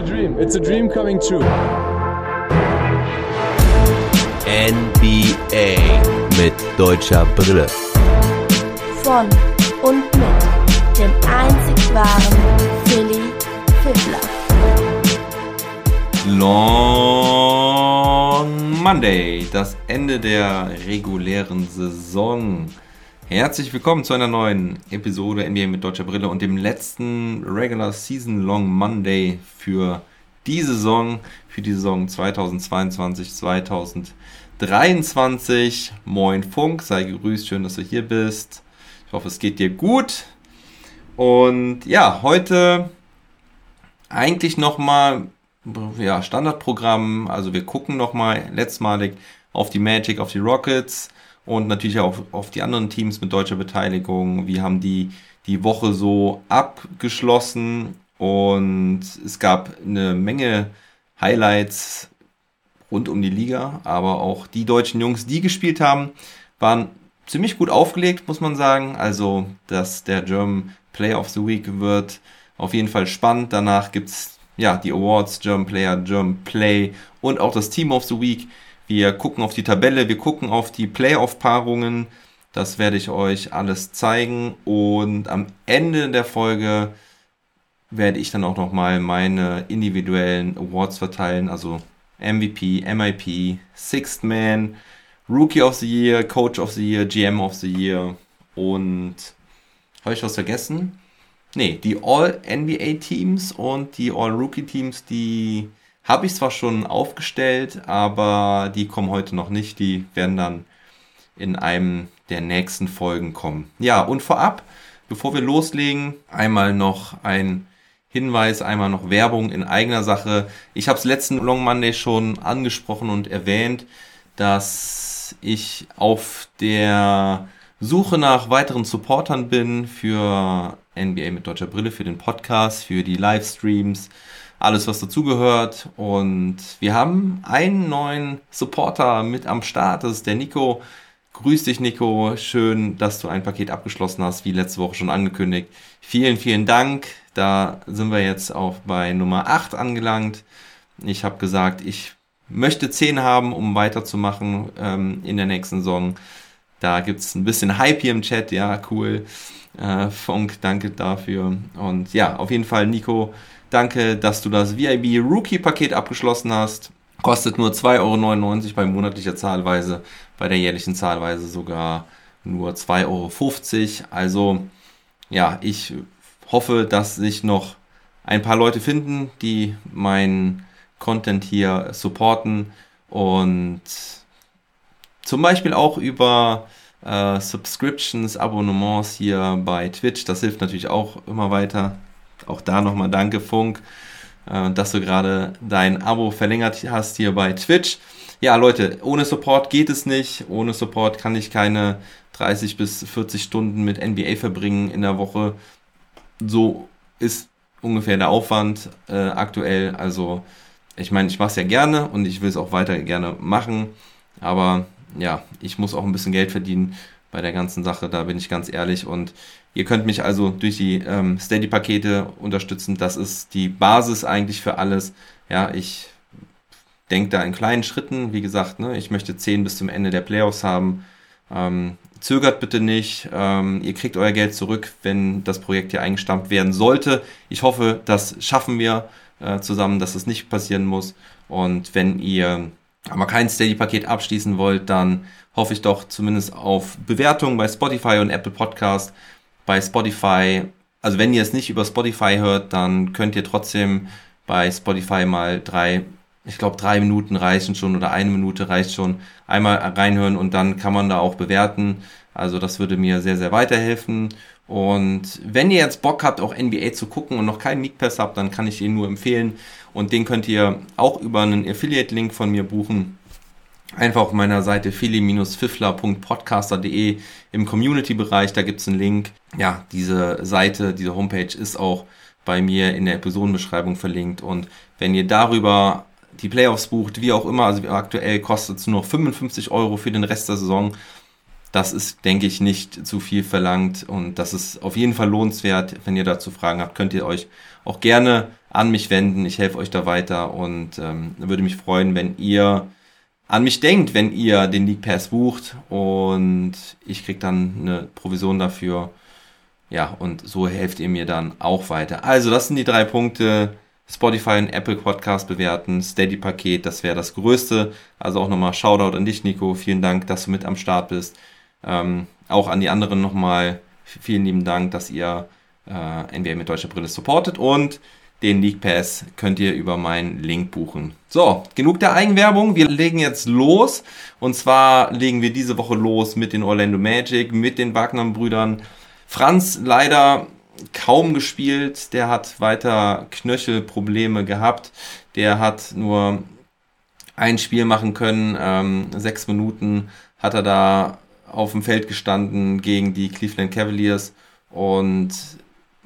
a dream. It's a dream coming true. NBA mit deutscher Brille. Von und mit dem einzig wahren Philly Fiddler. Long Monday, das Ende der regulären Saison. Herzlich willkommen zu einer neuen Episode NBA mit deutscher Brille und dem letzten Regular Season Long Monday für die Saison, für die Saison 2022, 2023. Moin Funk, sei gegrüßt, schön, dass du hier bist. Ich hoffe, es geht dir gut. Und ja, heute eigentlich nochmal ja, Standardprogramm. Also wir gucken nochmal letztmalig auf die Magic, auf die Rockets und natürlich auch auf die anderen Teams mit deutscher Beteiligung. Wir haben die, die Woche so abgeschlossen und es gab eine Menge Highlights rund um die Liga, aber auch die deutschen Jungs, die gespielt haben, waren ziemlich gut aufgelegt, muss man sagen. Also, dass der German Player of the Week wird auf jeden Fall spannend. Danach gibt's ja die Awards, German Player, German Play und auch das Team of the Week. Wir gucken auf die Tabelle, wir gucken auf die Playoff-Paarungen. Das werde ich euch alles zeigen. Und am Ende der Folge werde ich dann auch nochmal meine individuellen Awards verteilen. Also MVP, MIP, Sixth Man, Rookie of the Year, Coach of the Year, GM of the Year. Und habe ich was vergessen? Nee, die All-NBA-Teams und die All-Rookie-Teams, die habe ich zwar schon aufgestellt, aber die kommen heute noch nicht. Die werden dann in einem der nächsten Folgen kommen. Ja, und vorab, bevor wir loslegen, einmal noch ein Hinweis, einmal noch Werbung in eigener Sache. Ich habe es letzten Long Monday schon angesprochen und erwähnt, dass ich auf der Suche nach weiteren Supportern bin für NBA mit deutscher Brille, für den Podcast, für die Livestreams, alles, was dazugehört. Und wir haben einen neuen Supporter mit am Start. Das ist der Nico. Grüß dich, Nico. Schön, dass du ein Paket abgeschlossen hast, wie letzte Woche schon angekündigt. Vielen, vielen Dank. Da sind wir jetzt auch bei Nummer 8 angelangt. Ich habe gesagt, ich möchte 10 haben, um weiterzumachen ähm, in der nächsten Saison. Da gibt's ein bisschen Hype hier im Chat. Ja, cool. Äh, Funk, danke dafür. Und ja, auf jeden Fall, Nico, Danke, dass du das VIB Rookie-Paket abgeschlossen hast. Kostet nur 2,99 Euro bei monatlicher Zahlweise, bei der jährlichen Zahlweise sogar nur 2,50 Euro. Also ja, ich hoffe, dass sich noch ein paar Leute finden, die meinen Content hier supporten und zum Beispiel auch über äh, Subscriptions, Abonnements hier bei Twitch. Das hilft natürlich auch immer weiter. Auch da nochmal danke, Funk, äh, dass du gerade dein Abo verlängert hast hier bei Twitch. Ja, Leute, ohne Support geht es nicht. Ohne Support kann ich keine 30 bis 40 Stunden mit NBA verbringen in der Woche. So ist ungefähr der Aufwand äh, aktuell. Also, ich meine, ich mache es ja gerne und ich will es auch weiter gerne machen. Aber ja, ich muss auch ein bisschen Geld verdienen bei der ganzen Sache, da bin ich ganz ehrlich. Und Ihr könnt mich also durch die ähm, Steady-Pakete unterstützen. Das ist die Basis eigentlich für alles. Ja, ich denke da in kleinen Schritten. Wie gesagt, ne, ich möchte 10 bis zum Ende der Playoffs haben. Ähm, zögert bitte nicht. Ähm, ihr kriegt euer Geld zurück, wenn das Projekt hier eingestampft werden sollte. Ich hoffe, das schaffen wir äh, zusammen, dass es das nicht passieren muss. Und wenn ihr aber kein Steady-Paket abschließen wollt, dann hoffe ich doch zumindest auf Bewertungen bei Spotify und Apple Podcast bei Spotify, also wenn ihr es nicht über Spotify hört, dann könnt ihr trotzdem bei Spotify mal drei, ich glaube drei Minuten reichen schon oder eine Minute reicht schon, einmal reinhören und dann kann man da auch bewerten. Also das würde mir sehr, sehr weiterhelfen. Und wenn ihr jetzt Bock habt, auch NBA zu gucken und noch keinen Meek Pass habt, dann kann ich ihn nur empfehlen. Und den könnt ihr auch über einen Affiliate-Link von mir buchen einfach auf meiner Seite fili-fiffler.podcaster.de im Community-Bereich, da gibt es einen Link. Ja, diese Seite, diese Homepage ist auch bei mir in der Episodenbeschreibung verlinkt. Und wenn ihr darüber die Playoffs bucht, wie auch immer, also aktuell kostet es nur 55 Euro für den Rest der Saison. das ist, denke ich, nicht zu viel verlangt und das ist auf jeden Fall lohnenswert. Wenn ihr dazu Fragen habt, könnt ihr euch auch gerne an mich wenden. Ich helfe euch da weiter und ähm, würde mich freuen, wenn ihr an mich denkt, wenn ihr den League Pass bucht und ich kriege dann eine Provision dafür. Ja, und so helft ihr mir dann auch weiter. Also, das sind die drei Punkte. Spotify und Apple Podcast bewerten, Steady-Paket, das wäre das Größte. Also auch nochmal Shoutout an dich, Nico. Vielen Dank, dass du mit am Start bist. Ähm, auch an die anderen nochmal vielen lieben Dank, dass ihr äh, NBA mit deutscher Brille supportet und den League Pass könnt ihr über meinen Link buchen. So, genug der Eigenwerbung. Wir legen jetzt los. Und zwar legen wir diese Woche los mit den Orlando Magic, mit den Wagner-Brüdern. Franz leider kaum gespielt. Der hat weiter Knöchelprobleme gehabt. Der hat nur ein Spiel machen können. Ähm, sechs Minuten hat er da auf dem Feld gestanden gegen die Cleveland Cavaliers und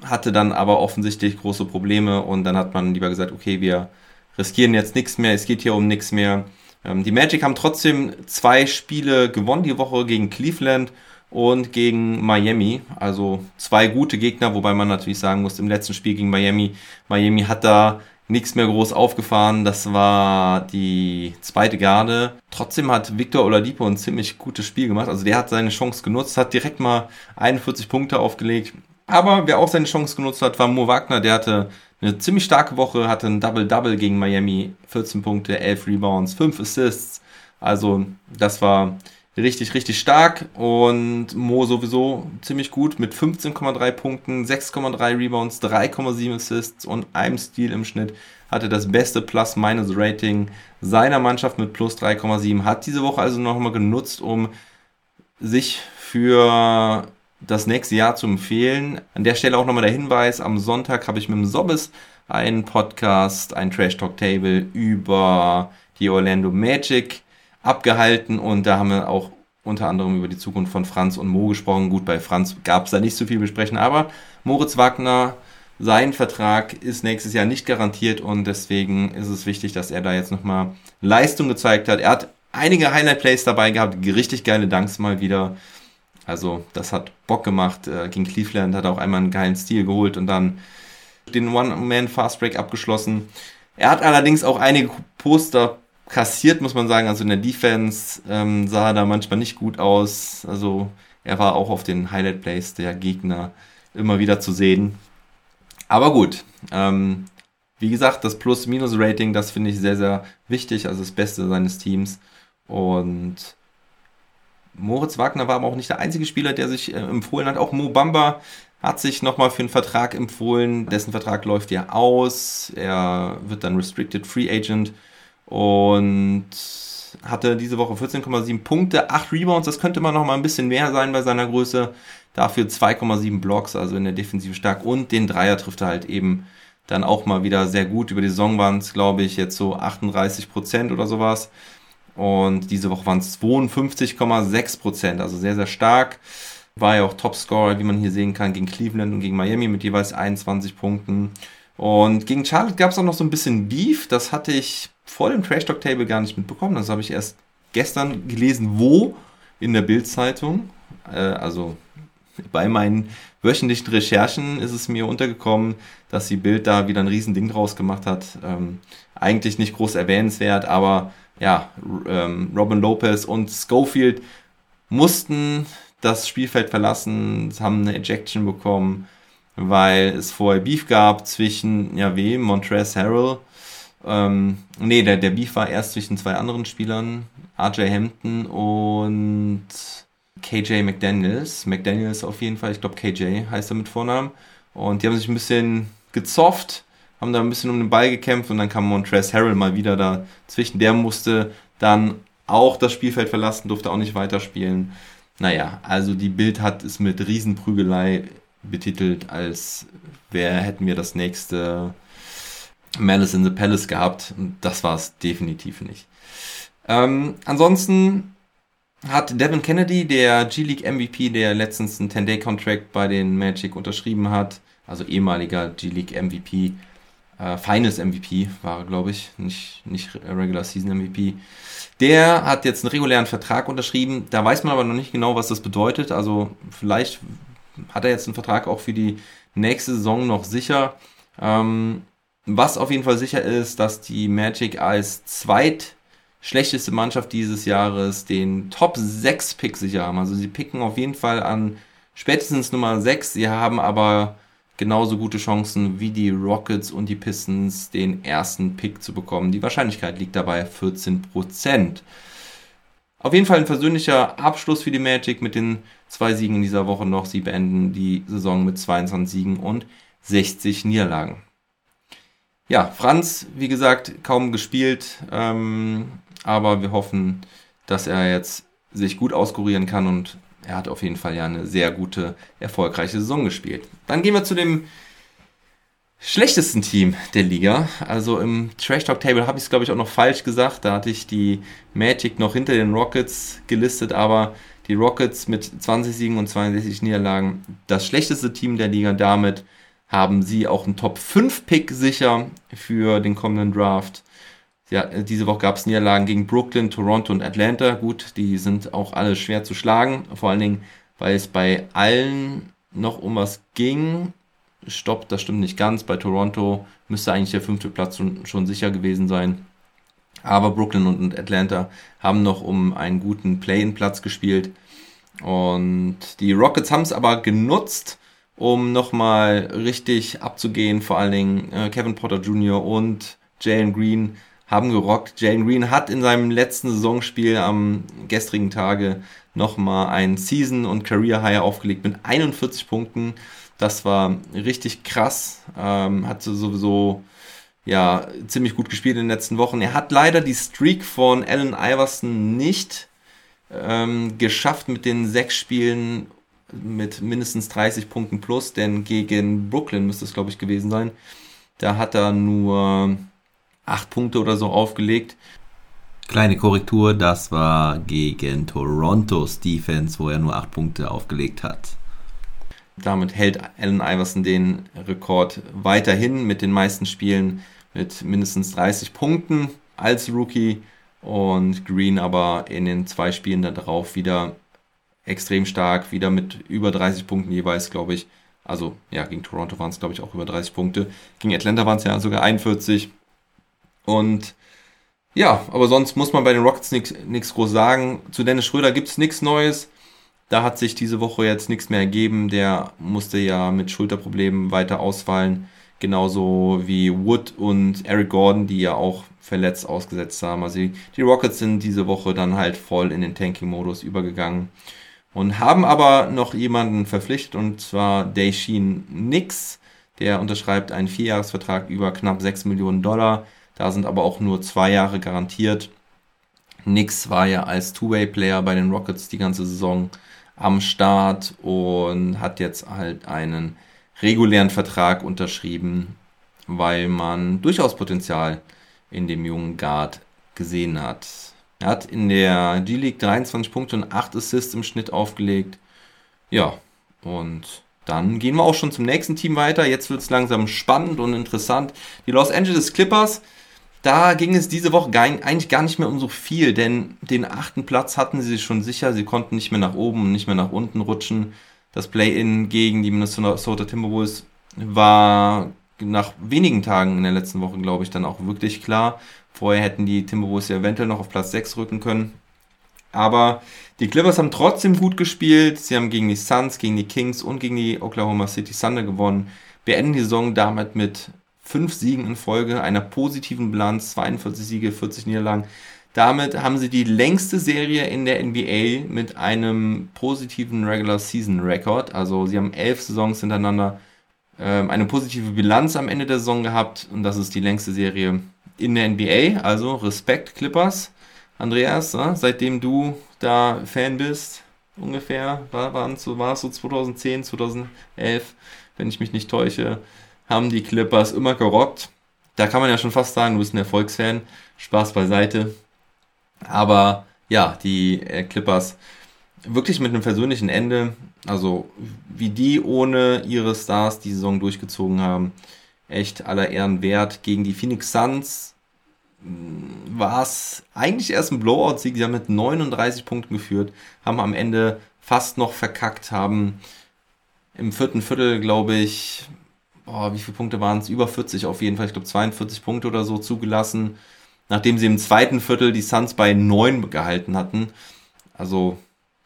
hatte dann aber offensichtlich große Probleme und dann hat man lieber gesagt, okay, wir riskieren jetzt nichts mehr, es geht hier um nichts mehr. Ähm, die Magic haben trotzdem zwei Spiele gewonnen die Woche gegen Cleveland und gegen Miami. Also zwei gute Gegner, wobei man natürlich sagen muss, im letzten Spiel gegen Miami, Miami hat da nichts mehr groß aufgefahren. Das war die zweite Garde. Trotzdem hat Victor Oladipo ein ziemlich gutes Spiel gemacht. Also der hat seine Chance genutzt, hat direkt mal 41 Punkte aufgelegt. Aber wer auch seine Chance genutzt hat, war Mo Wagner. Der hatte eine ziemlich starke Woche, hatte ein Double-Double gegen Miami. 14 Punkte, 11 Rebounds, 5 Assists. Also das war richtig, richtig stark. Und Mo sowieso ziemlich gut mit 15,3 Punkten, 6,3 Rebounds, 3,7 Assists und einem Steal im Schnitt. Hatte das beste Plus-Minus-Rating seiner Mannschaft mit plus 3,7. Hat diese Woche also nochmal genutzt, um sich für das nächste Jahr zu empfehlen. An der Stelle auch nochmal der Hinweis, am Sonntag habe ich mit dem Sobbes einen Podcast, ein Trash Talk Table über die Orlando Magic abgehalten und da haben wir auch unter anderem über die Zukunft von Franz und Mo gesprochen. Gut, bei Franz gab es da nicht so viel besprechen, aber Moritz Wagner, sein Vertrag ist nächstes Jahr nicht garantiert und deswegen ist es wichtig, dass er da jetzt nochmal Leistung gezeigt hat. Er hat einige Highlight-Plays dabei gehabt, richtig geile Danks mal wieder. Also das hat Bock gemacht. Äh, gegen Cleveland hat er auch einmal einen geilen Stil geholt und dann den One-Man-Fast-Break abgeschlossen. Er hat allerdings auch einige Poster kassiert, muss man sagen. Also in der Defense ähm, sah er da manchmal nicht gut aus. Also er war auch auf den Highlight-Plays der Gegner immer wieder zu sehen. Aber gut, ähm, wie gesagt, das Plus-Minus-Rating, das finde ich sehr, sehr wichtig. Also das Beste seines Teams. Und Moritz Wagner war aber auch nicht der einzige Spieler, der sich äh, empfohlen hat. Auch Mo Bamba hat sich nochmal für einen Vertrag empfohlen. Dessen Vertrag läuft ja aus. Er wird dann Restricted Free Agent und hatte diese Woche 14,7 Punkte, 8 Rebounds. Das könnte man nochmal ein bisschen mehr sein bei seiner Größe. Dafür 2,7 Blocks, also in der Defensive stark. Und den Dreier trifft er halt eben dann auch mal wieder sehr gut. Über die Saison waren es, glaube ich, jetzt so 38 Prozent oder sowas. Und diese Woche waren es 52,6 Prozent, also sehr, sehr stark. War ja auch Topscorer, wie man hier sehen kann, gegen Cleveland und gegen Miami mit jeweils 21 Punkten. Und gegen Charlotte gab es auch noch so ein bisschen Beef. Das hatte ich vor dem Trash Talk Table gar nicht mitbekommen. Das habe ich erst gestern gelesen, wo in der Bild-Zeitung. Äh, also bei meinen wöchentlichen Recherchen ist es mir untergekommen, dass die Bild da wieder ein Riesending draus gemacht hat. Ähm, eigentlich nicht groß erwähnenswert, aber ja, ähm, Robin Lopez und Schofield mussten das Spielfeld verlassen, haben eine Ejection bekommen, weil es vorher Beef gab zwischen, ja, wem? Montrezl Harrell. Ähm, nee, der, der Beef war erst zwischen zwei anderen Spielern, RJ Hampton und KJ McDaniels. McDaniels auf jeden Fall, ich glaube KJ heißt er mit Vornamen. Und die haben sich ein bisschen gezofft haben da ein bisschen um den Ball gekämpft und dann kam Montrezl Harrell mal wieder dazwischen. Der musste dann auch das Spielfeld verlassen, durfte auch nicht weiterspielen. Naja, also die Bild hat es mit Riesenprügelei betitelt, als wer hätten wir das nächste Malice in the Palace gehabt. Und das war es definitiv nicht. Ähm, ansonsten hat Devin Kennedy, der G-League MVP, der letztens einen 10-Day-Contract bei den Magic unterschrieben hat, also ehemaliger G-League MVP, äh, Finals MVP war glaube ich, nicht, nicht Regular Season MVP. Der hat jetzt einen regulären Vertrag unterschrieben. Da weiß man aber noch nicht genau, was das bedeutet. Also vielleicht hat er jetzt einen Vertrag auch für die nächste Saison noch sicher. Ähm, was auf jeden Fall sicher ist, dass die Magic als zweitschlechteste Mannschaft dieses Jahres den Top 6 Pick sicher haben. Also sie picken auf jeden Fall an spätestens Nummer 6. Sie haben aber genauso gute Chancen wie die Rockets und die Pistons, den ersten Pick zu bekommen. Die Wahrscheinlichkeit liegt dabei 14%. Auf jeden Fall ein versöhnlicher Abschluss für die Magic mit den zwei Siegen in dieser Woche noch. Sie beenden die Saison mit 22 Siegen und 60 Niederlagen. Ja, Franz, wie gesagt, kaum gespielt, ähm, aber wir hoffen, dass er jetzt sich gut auskurieren kann und er hat auf jeden Fall ja eine sehr gute, erfolgreiche Saison gespielt. Dann gehen wir zu dem schlechtesten Team der Liga. Also im Trash Talk Table habe ich es, glaube ich, auch noch falsch gesagt. Da hatte ich die Magic noch hinter den Rockets gelistet, aber die Rockets mit 20 Siegen und 62 Niederlagen, das schlechteste Team der Liga. Damit haben sie auch einen Top 5 Pick sicher für den kommenden Draft. Ja, diese Woche gab es Niederlagen gegen Brooklyn, Toronto und Atlanta. Gut, die sind auch alle schwer zu schlagen. Vor allen Dingen, weil es bei allen noch um was ging. Stopp, das stimmt nicht ganz. Bei Toronto müsste eigentlich der fünfte Platz schon, schon sicher gewesen sein. Aber Brooklyn und Atlanta haben noch um einen guten Play-in-Platz gespielt. Und die Rockets haben es aber genutzt, um nochmal richtig abzugehen. Vor allen Dingen äh, Kevin Potter Jr. und Jalen Green haben gerockt. Jalen Green hat in seinem letzten Saisonspiel am gestrigen Tage nochmal ein Season- und Career-High aufgelegt mit 41 Punkten. Das war richtig krass. Ähm, hat sowieso ja ziemlich gut gespielt in den letzten Wochen. Er hat leider die Streak von Allen Iverson nicht ähm, geschafft mit den sechs Spielen mit mindestens 30 Punkten plus, denn gegen Brooklyn müsste es, glaube ich, gewesen sein. Da hat er nur acht Punkte oder so aufgelegt. Kleine Korrektur, das war gegen Torontos Defense, wo er nur acht Punkte aufgelegt hat. Damit hält Allen Iverson den Rekord weiterhin mit den meisten Spielen mit mindestens 30 Punkten als Rookie und Green aber in den zwei Spielen darauf wieder extrem stark, wieder mit über 30 Punkten jeweils, glaube ich. Also ja, gegen Toronto waren es, glaube ich, auch über 30 Punkte. Gegen Atlanta waren es ja sogar 41. Und ja, aber sonst muss man bei den Rockets nichts groß sagen. Zu Dennis Schröder gibt es nichts Neues. Da hat sich diese Woche jetzt nichts mehr ergeben. Der musste ja mit Schulterproblemen weiter ausfallen. Genauso wie Wood und Eric Gordon, die ja auch verletzt ausgesetzt haben. Also die Rockets sind diese Woche dann halt voll in den Tanking-Modus übergegangen und haben aber noch jemanden verpflichtet und zwar Daishin Nix. Der unterschreibt einen Vierjahresvertrag über knapp 6 Millionen Dollar. Da sind aber auch nur zwei Jahre garantiert. Nix war ja als Two-Way-Player bei den Rockets die ganze Saison am Start und hat jetzt halt einen regulären Vertrag unterschrieben, weil man durchaus Potenzial in dem jungen Guard gesehen hat. Er hat in der G-League 23 Punkte und 8 Assists im Schnitt aufgelegt. Ja, und dann gehen wir auch schon zum nächsten Team weiter. Jetzt wird es langsam spannend und interessant. Die Los Angeles Clippers da ging es diese Woche eigentlich gar nicht mehr um so viel, denn den achten Platz hatten sie schon sicher. Sie konnten nicht mehr nach oben und nicht mehr nach unten rutschen. Das Play-In gegen die Minnesota Timberwolves war nach wenigen Tagen in der letzten Woche, glaube ich, dann auch wirklich klar. Vorher hätten die Timberwolves ja eventuell noch auf Platz 6 rücken können. Aber die Clippers haben trotzdem gut gespielt. Sie haben gegen die Suns, gegen die Kings und gegen die Oklahoma City Thunder gewonnen. Beenden die Saison damit mit fünf Siegen in Folge, einer positiven Bilanz, 42 Siege, 40 Niederlagen. Damit haben sie die längste Serie in der NBA mit einem positiven Regular Season Record. Also sie haben elf Saisons hintereinander ähm, eine positive Bilanz am Ende der Saison gehabt und das ist die längste Serie in der NBA. Also Respekt Clippers. Andreas, äh, seitdem du da Fan bist, ungefähr, war, waren so, war es so 2010, 2011, wenn ich mich nicht täusche, haben die Clippers immer gerockt. Da kann man ja schon fast sagen, du bist ein Erfolgsfan. Spaß beiseite. Aber ja, die äh, Clippers wirklich mit einem persönlichen Ende, also wie die ohne ihre Stars die Saison durchgezogen haben, echt aller Ehren wert. Gegen die Phoenix Suns mm, war es eigentlich erst ein Blowout-Sieg. Sie haben mit 39 Punkten geführt, haben am Ende fast noch verkackt, haben im vierten Viertel, glaube ich, oh, wie viele Punkte waren es? Über 40 auf jeden Fall. Ich glaube 42 Punkte oder so zugelassen. Nachdem sie im zweiten Viertel die Suns bei 9 gehalten hatten. Also,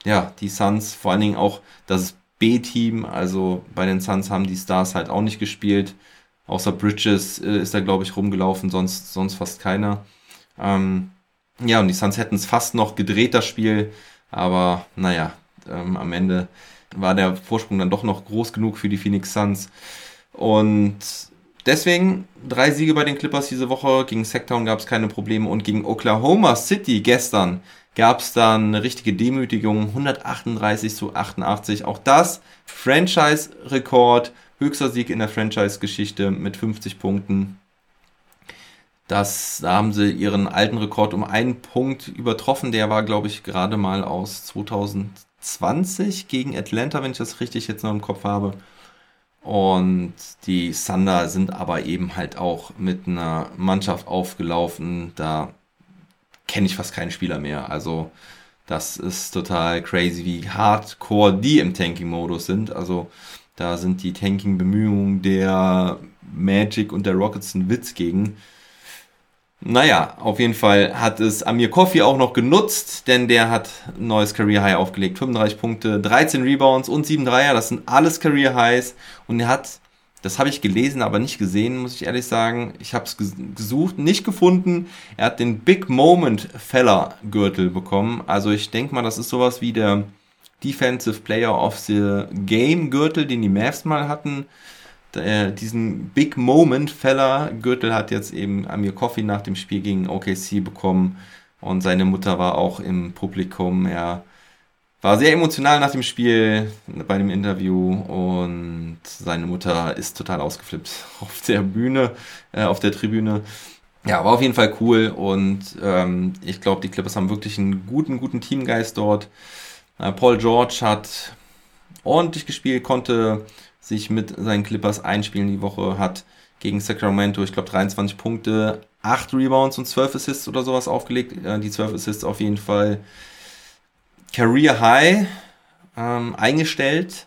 ja, die Suns, vor allen Dingen auch das B-Team, also bei den Suns haben die Stars halt auch nicht gespielt. Außer Bridges äh, ist da, glaube ich, rumgelaufen, sonst, sonst fast keiner. Ähm, ja, und die Suns hätten es fast noch gedreht, das Spiel. Aber naja, ähm, am Ende war der Vorsprung dann doch noch groß genug für die Phoenix Suns. Und deswegen drei Siege bei den Clippers diese Woche. Gegen Sacktown gab es keine Probleme und gegen Oklahoma City gestern gab es dann eine richtige Demütigung. 138 zu 88. Auch das Franchise-Rekord. Höchster Sieg in der Franchise-Geschichte mit 50 Punkten. Das, da haben sie ihren alten Rekord um einen Punkt übertroffen. Der war, glaube ich, gerade mal aus 2020 gegen Atlanta, wenn ich das richtig jetzt noch im Kopf habe. Und die Thunder sind aber eben halt auch mit einer Mannschaft aufgelaufen. Da kenne ich fast keinen Spieler mehr. Also das ist total crazy, wie hardcore die im Tanking-Modus sind. Also da sind die Tanking-Bemühungen der Magic und der Rockets ein Witz gegen. Naja, auf jeden Fall hat es Amir Coffee auch noch genutzt, denn der hat ein neues Career High aufgelegt. 35 Punkte, 13 Rebounds und 7 Dreier. Das sind alles Career Highs. Und er hat, das habe ich gelesen, aber nicht gesehen, muss ich ehrlich sagen. Ich habe es gesucht, nicht gefunden. Er hat den Big Moment Feller Gürtel bekommen. Also ich denke mal, das ist sowas wie der Defensive Player of the Game Gürtel, den die Mavs mal hatten äh, diesen Big Moment Feller Gürtel hat jetzt eben Amir Coffee nach dem Spiel gegen OKC bekommen und seine Mutter war auch im Publikum. Er war sehr emotional nach dem Spiel bei dem Interview und seine Mutter ist total ausgeflippt auf der Bühne, äh, auf der Tribüne. Ja, war auf jeden Fall cool und ähm, ich glaube, die Clippers haben wirklich einen guten, guten Teamgeist dort. Äh, Paul George hat ordentlich gespielt, konnte sich mit seinen Clippers einspielen die Woche, hat gegen Sacramento, ich glaube, 23 Punkte, 8 Rebounds und 12 Assists oder sowas aufgelegt. Die 12 Assists auf jeden Fall Career High ähm, eingestellt.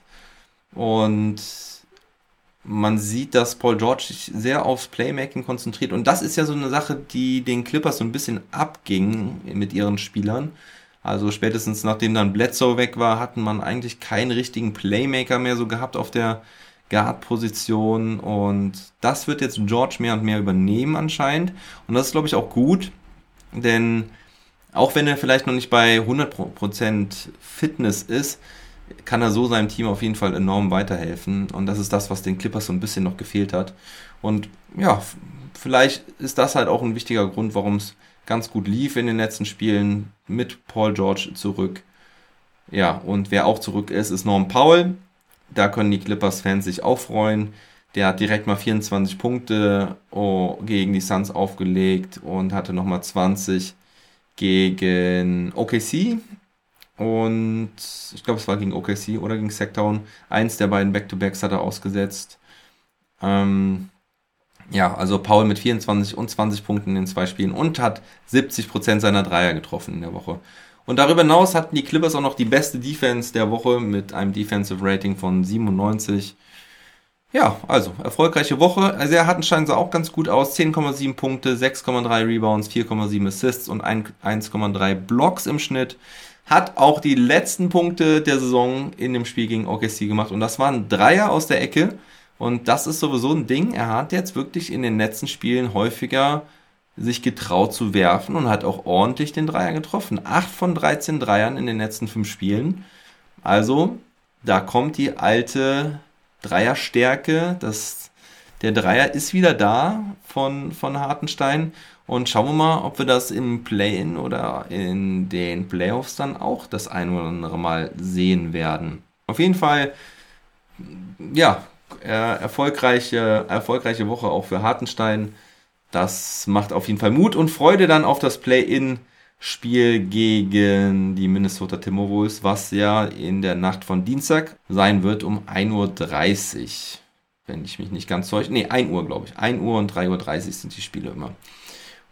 Und man sieht, dass Paul George sich sehr aufs Playmaking konzentriert. Und das ist ja so eine Sache, die den Clippers so ein bisschen abging mit ihren Spielern. Also spätestens nachdem dann Bledsoe weg war, hatten man eigentlich keinen richtigen Playmaker mehr so gehabt auf der Guard-Position. Und das wird jetzt George mehr und mehr übernehmen anscheinend. Und das ist, glaube ich, auch gut, denn auch wenn er vielleicht noch nicht bei 100% Fitness ist, kann er so seinem Team auf jeden Fall enorm weiterhelfen. Und das ist das, was den Clippers so ein bisschen noch gefehlt hat. Und ja, vielleicht ist das halt auch ein wichtiger Grund, warum es ganz gut lief in den letzten Spielen mit Paul George zurück. Ja, und wer auch zurück ist, ist Norm Powell. Da können die Clippers-Fans sich auch freuen. Der hat direkt mal 24 Punkte oh, gegen die Suns aufgelegt und hatte nochmal 20 gegen OKC. Und ich glaube, es war gegen OKC oder gegen Sacktown. Eins der beiden Back-to-Backs hat er ausgesetzt. Ähm, ja, also Paul mit 24 und 20 Punkten in den zwei Spielen und hat 70% seiner Dreier getroffen in der Woche. Und darüber hinaus hatten die Clippers auch noch die beste Defense der Woche mit einem Defensive Rating von 97. Ja, also erfolgreiche Woche. Also er Hartenstein sah auch ganz gut aus. 10,7 Punkte, 6,3 Rebounds, 4,7 Assists und 1,3 Blocks im Schnitt. Hat auch die letzten Punkte der Saison in dem Spiel gegen OKC gemacht. Und das waren Dreier aus der Ecke. Und das ist sowieso ein Ding. Er hat jetzt wirklich in den letzten Spielen häufiger sich getraut zu werfen und hat auch ordentlich den Dreier getroffen. 8 von 13 Dreiern in den letzten 5 Spielen. Also, da kommt die alte Dreierstärke. Das, der Dreier ist wieder da von, von Hartenstein. Und schauen wir mal, ob wir das im Play-In oder in den Playoffs dann auch das ein oder andere Mal sehen werden. Auf jeden Fall, ja, äh, erfolgreiche, erfolgreiche Woche auch für Hartenstein. Das macht auf jeden Fall Mut und Freude dann auf das Play-In-Spiel gegen die Minnesota Timberwolves, was ja in der Nacht von Dienstag sein wird um 1.30 Uhr. wenn ich mich nicht ganz täusche. Nee, 1 Uhr, glaube ich. 1 Uhr und 3.30 Uhr sind die Spiele immer.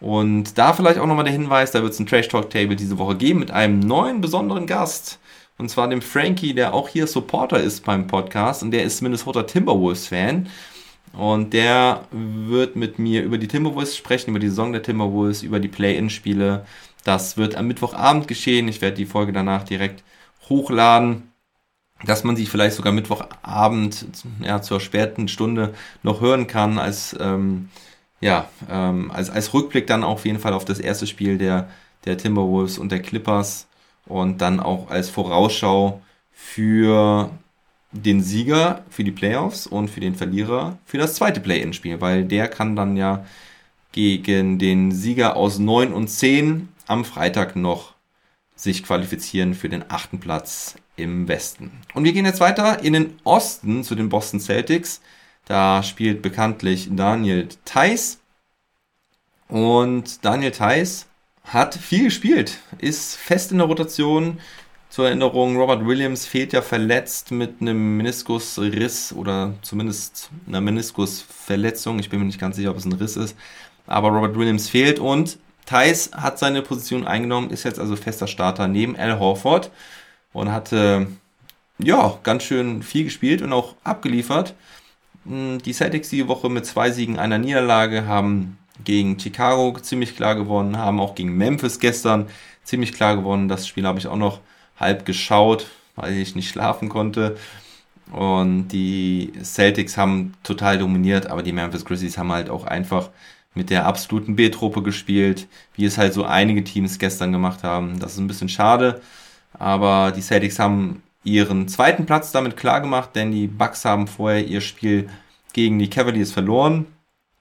Und da vielleicht auch nochmal der Hinweis, da wird es ein Trash Talk Table diese Woche geben mit einem neuen besonderen Gast. Und zwar dem Frankie, der auch hier Supporter ist beim Podcast und der ist Minnesota Timberwolves Fan. Und der wird mit mir über die Timberwolves sprechen, über die Saison der Timberwolves, über die Play-In-Spiele. Das wird am Mittwochabend geschehen. Ich werde die Folge danach direkt hochladen, dass man sich vielleicht sogar Mittwochabend ja, zur späten Stunde noch hören kann, als, ähm, ja, ähm, als, als Rückblick dann auf jeden Fall auf das erste Spiel der, der Timberwolves und der Clippers und dann auch als Vorausschau für den Sieger für die Playoffs und für den Verlierer für das zweite Play-In-Spiel, weil der kann dann ja gegen den Sieger aus 9 und 10 am Freitag noch sich qualifizieren für den achten Platz im Westen. Und wir gehen jetzt weiter in den Osten zu den Boston Celtics. Da spielt bekanntlich Daniel Theiss. Und Daniel Theiss hat viel gespielt, ist fest in der Rotation, zur Erinnerung, Robert Williams fehlt ja verletzt mit einem Meniskusriss oder zumindest einer Meniskusverletzung. Ich bin mir nicht ganz sicher, ob es ein Riss ist. Aber Robert Williams fehlt und Thais hat seine Position eingenommen, ist jetzt also fester Starter neben Al Horford und hatte ja ganz schön viel gespielt und auch abgeliefert. Die Celtics die Woche mit zwei Siegen, einer Niederlage haben gegen Chicago ziemlich klar gewonnen, haben auch gegen Memphis gestern ziemlich klar gewonnen. Das Spiel habe ich auch noch halb geschaut, weil ich nicht schlafen konnte. Und die Celtics haben total dominiert, aber die Memphis Grizzlies haben halt auch einfach mit der absoluten B-Truppe gespielt, wie es halt so einige Teams gestern gemacht haben. Das ist ein bisschen schade, aber die Celtics haben ihren zweiten Platz damit klar gemacht, denn die Bucks haben vorher ihr Spiel gegen die Cavaliers verloren.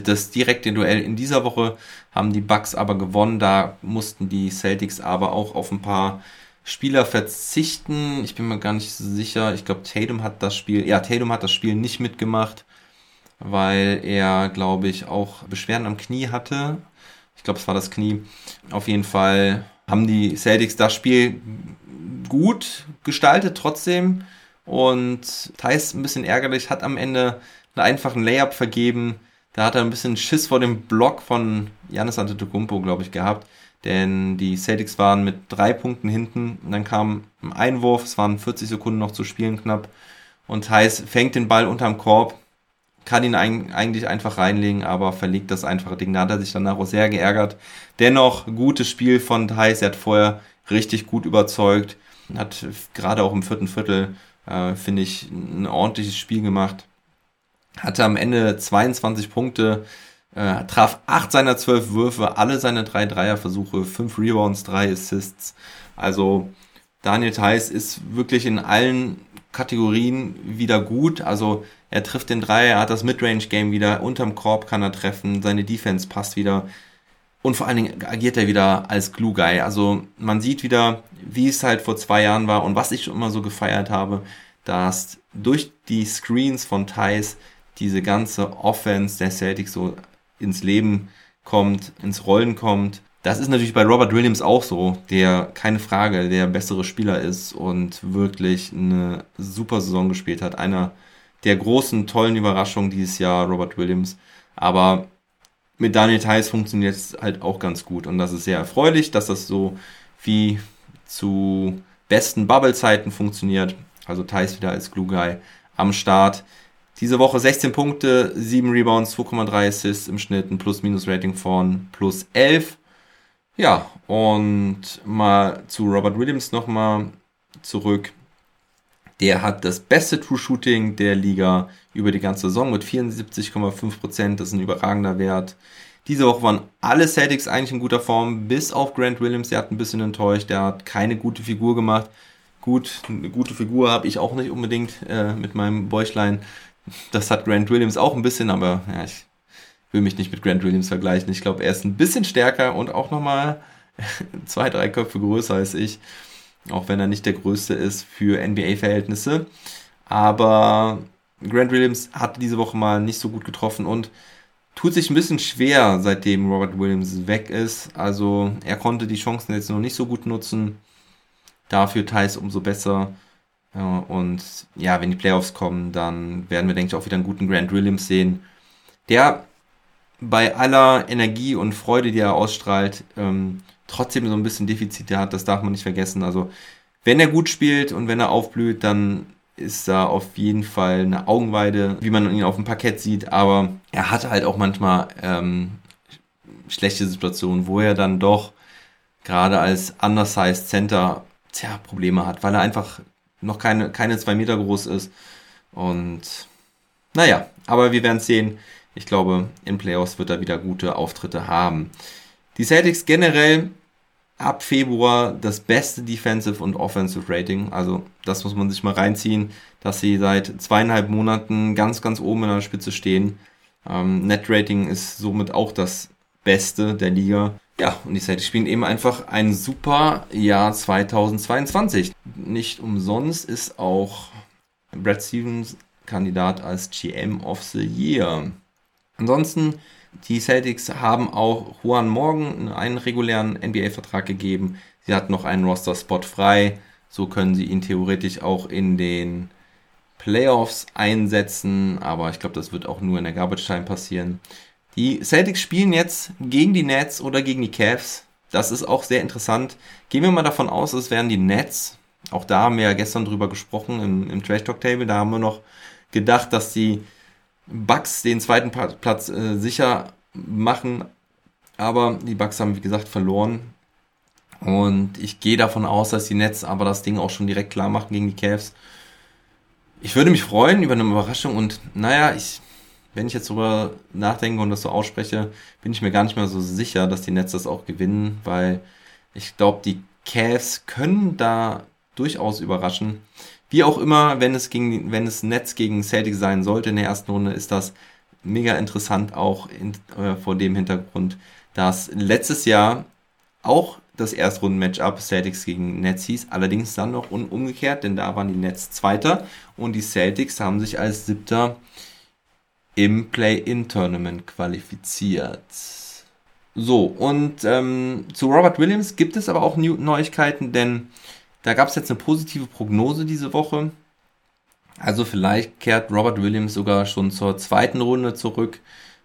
Das direkte Duell in dieser Woche haben die Bucks aber gewonnen. Da mussten die Celtics aber auch auf ein paar Spieler verzichten. Ich bin mir gar nicht sicher. Ich glaube, Tatum hat das Spiel, ja, Tatum hat das Spiel nicht mitgemacht, weil er, glaube ich, auch Beschwerden am Knie hatte. Ich glaube, es war das Knie. Auf jeden Fall haben die Celtics das Spiel gut gestaltet trotzdem. Und Thais ein bisschen ärgerlich, hat am Ende einen einfachen Layup vergeben. Da hat er ein bisschen Schiss vor dem Block von Janis Antetokounmpo, glaube ich, gehabt denn die Celtics waren mit drei Punkten hinten und dann kam ein Einwurf, es waren 40 Sekunden noch zu spielen knapp und Heiß fängt den Ball unterm Korb, kann ihn eigentlich einfach reinlegen, aber verlegt das einfache Ding. Da hat er sich danach auch sehr geärgert. Dennoch gutes Spiel von Heiß, er hat vorher richtig gut überzeugt, hat gerade auch im vierten Viertel, äh, finde ich, ein ordentliches Spiel gemacht. Hatte am Ende 22 Punkte, äh, traf acht seiner zwölf Würfe, alle seine drei Dreierversuche, fünf Rebounds, drei Assists. Also Daniel Theiss ist wirklich in allen Kategorien wieder gut. Also er trifft den Dreier, er hat das Midrange-Game wieder, unterm Korb kann er treffen, seine Defense passt wieder. Und vor allen Dingen agiert er wieder als Glue Guy. Also man sieht wieder, wie es halt vor zwei Jahren war und was ich schon immer so gefeiert habe, dass durch die Screens von Thais diese ganze Offense der Celtics so ins Leben kommt, ins Rollen kommt. Das ist natürlich bei Robert Williams auch so, der keine Frage der bessere Spieler ist und wirklich eine super Saison gespielt hat. Einer der großen, tollen Überraschungen dieses Jahr, Robert Williams. Aber mit Daniel Theiss funktioniert es halt auch ganz gut und das ist sehr erfreulich, dass das so wie zu besten Bubble-Zeiten funktioniert. Also Theiss wieder als Glue Guy am Start. Diese Woche 16 Punkte, 7 Rebounds, 2,3 Assists im Schnitt, ein Plus-Minus-Rating von plus 11. Ja, und mal zu Robert Williams nochmal zurück. Der hat das beste True Shooting der Liga über die ganze Saison mit 74,5%. Das ist ein überragender Wert. Diese Woche waren alle Celtics eigentlich in guter Form, bis auf Grant Williams. Der hat ein bisschen enttäuscht. Der hat keine gute Figur gemacht. Gut, eine gute Figur habe ich auch nicht unbedingt äh, mit meinem Bäuchlein. Das hat Grant Williams auch ein bisschen, aber ja, ich will mich nicht mit Grant Williams vergleichen. Ich glaube, er ist ein bisschen stärker und auch nochmal zwei, drei Köpfe größer als ich. Auch wenn er nicht der größte ist für NBA-Verhältnisse. Aber Grant Williams hat diese Woche mal nicht so gut getroffen und tut sich ein bisschen schwer, seitdem Robert Williams weg ist. Also er konnte die Chancen jetzt noch nicht so gut nutzen. Dafür teils umso besser Und ja, wenn die Playoffs kommen, dann werden wir, denke ich, auch wieder einen guten Grant Williams sehen, der bei aller Energie und Freude, die er ausstrahlt, ähm, trotzdem so ein bisschen Defizite hat. Das darf man nicht vergessen. Also, wenn er gut spielt und wenn er aufblüht, dann ist da auf jeden Fall eine Augenweide, wie man ihn auf dem Parkett sieht. Aber er hat halt auch manchmal ähm, schlechte Situationen, wo er dann doch gerade als undersized Center tja, Probleme hat, weil er einfach noch keine, keine zwei Meter groß ist. Und naja, aber wir werden sehen. Ich glaube, in Playoffs wird er wieder gute Auftritte haben. Die Celtics generell ab Februar das beste Defensive und Offensive Rating. Also das muss man sich mal reinziehen, dass sie seit zweieinhalb Monaten ganz, ganz oben in der Spitze stehen. Ähm, Net Rating ist somit auch das Beste der Liga. Ja, und die Celtics spielen eben einfach ein super Jahr 2022. Nicht umsonst ist auch Brad Stevens Kandidat als GM of the Year. Ansonsten die Celtics haben auch Juan Morgan einen regulären NBA-Vertrag gegeben. Sie hatten noch einen Roster-Spot frei. So können sie ihn theoretisch auch in den Playoffs einsetzen. Aber ich glaube, das wird auch nur in der Garbage Time passieren. Die Celtics spielen jetzt gegen die Nets oder gegen die Cavs. Das ist auch sehr interessant. Gehen wir mal davon aus, es wären die Nets. Auch da haben wir ja gestern drüber gesprochen im, im Trash Talk Table. Da haben wir noch gedacht, dass die Bucks den zweiten Platz äh, sicher machen. Aber die Bucks haben, wie gesagt, verloren. Und ich gehe davon aus, dass die Nets aber das Ding auch schon direkt klar machen gegen die Cavs. Ich würde mich freuen über eine Überraschung und naja, ich, wenn ich jetzt darüber nachdenke und das so ausspreche, bin ich mir gar nicht mehr so sicher, dass die Nets das auch gewinnen, weil ich glaube, die Cavs können da durchaus überraschen. Wie auch immer, wenn es gegen, wenn es Netz gegen Celtics sein sollte in der ersten Runde, ist das mega interessant auch in, äh, vor dem Hintergrund, dass letztes Jahr auch das Erstrunden-Matchup Celtics gegen Nets hieß, allerdings dann noch umgekehrt, denn da waren die Nets Zweiter und die Celtics haben sich als Siebter im Play-In-Tournament qualifiziert. So, und ähm, zu Robert Williams gibt es aber auch Neuigkeiten, denn da gab es jetzt eine positive Prognose diese Woche. Also vielleicht kehrt Robert Williams sogar schon zur zweiten Runde zurück.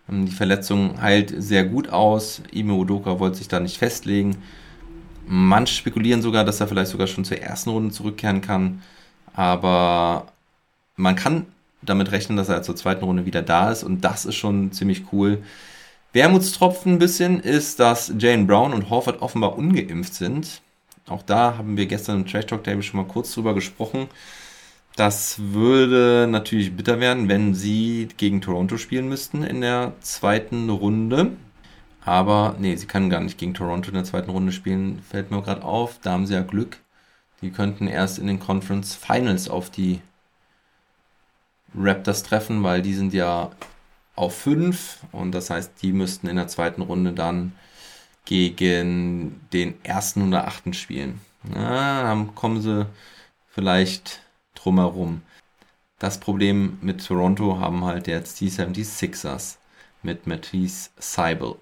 Ähm, die Verletzung heilt sehr gut aus. Ime Udoka wollte sich da nicht festlegen. Manche spekulieren sogar, dass er vielleicht sogar schon zur ersten Runde zurückkehren kann. Aber man kann damit rechnen, dass er zur zweiten Runde wieder da ist. Und das ist schon ziemlich cool. Wermutstropfen ein bisschen ist, dass Jane Brown und Horford offenbar ungeimpft sind. Auch da haben wir gestern im Trash Talk Table schon mal kurz drüber gesprochen. Das würde natürlich bitter werden, wenn sie gegen Toronto spielen müssten in der zweiten Runde. Aber nee, sie kann gar nicht gegen Toronto in der zweiten Runde spielen. Fällt mir gerade auf. Da haben sie ja Glück. Die könnten erst in den Conference Finals auf die Raptors treffen, weil die sind ja auf 5 und das heißt, die müssten in der zweiten Runde dann gegen den ersten oder achten spielen. Na, dann kommen sie vielleicht drumherum. Das Problem mit Toronto haben halt jetzt die 76ers mit Matisse Seibel.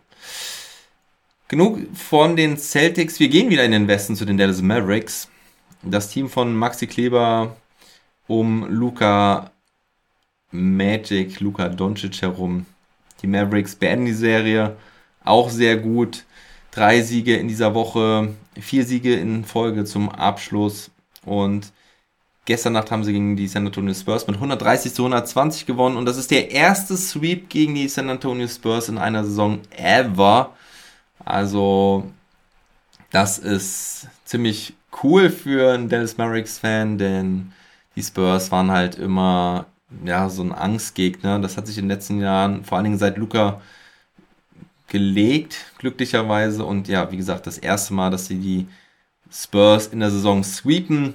Genug von den Celtics. Wir gehen wieder in den Westen zu den Dallas Mavericks. Das Team von Maxi Kleber um Luca Magic, Luca Doncic herum. Die Mavericks beenden die Serie auch sehr gut. Drei Siege in dieser Woche, vier Siege in Folge zum Abschluss. Und gestern Nacht haben sie gegen die San Antonio Spurs mit 130 zu 120 gewonnen. Und das ist der erste Sweep gegen die San Antonio Spurs in einer Saison ever. Also, das ist ziemlich cool für einen Dennis Mavericks-Fan, denn die Spurs waren halt immer ja, so ein Angstgegner. Das hat sich in den letzten Jahren, vor allen Dingen seit Luca gelegt, glücklicherweise. Und ja, wie gesagt, das erste Mal, dass sie die Spurs in der Saison sweepen.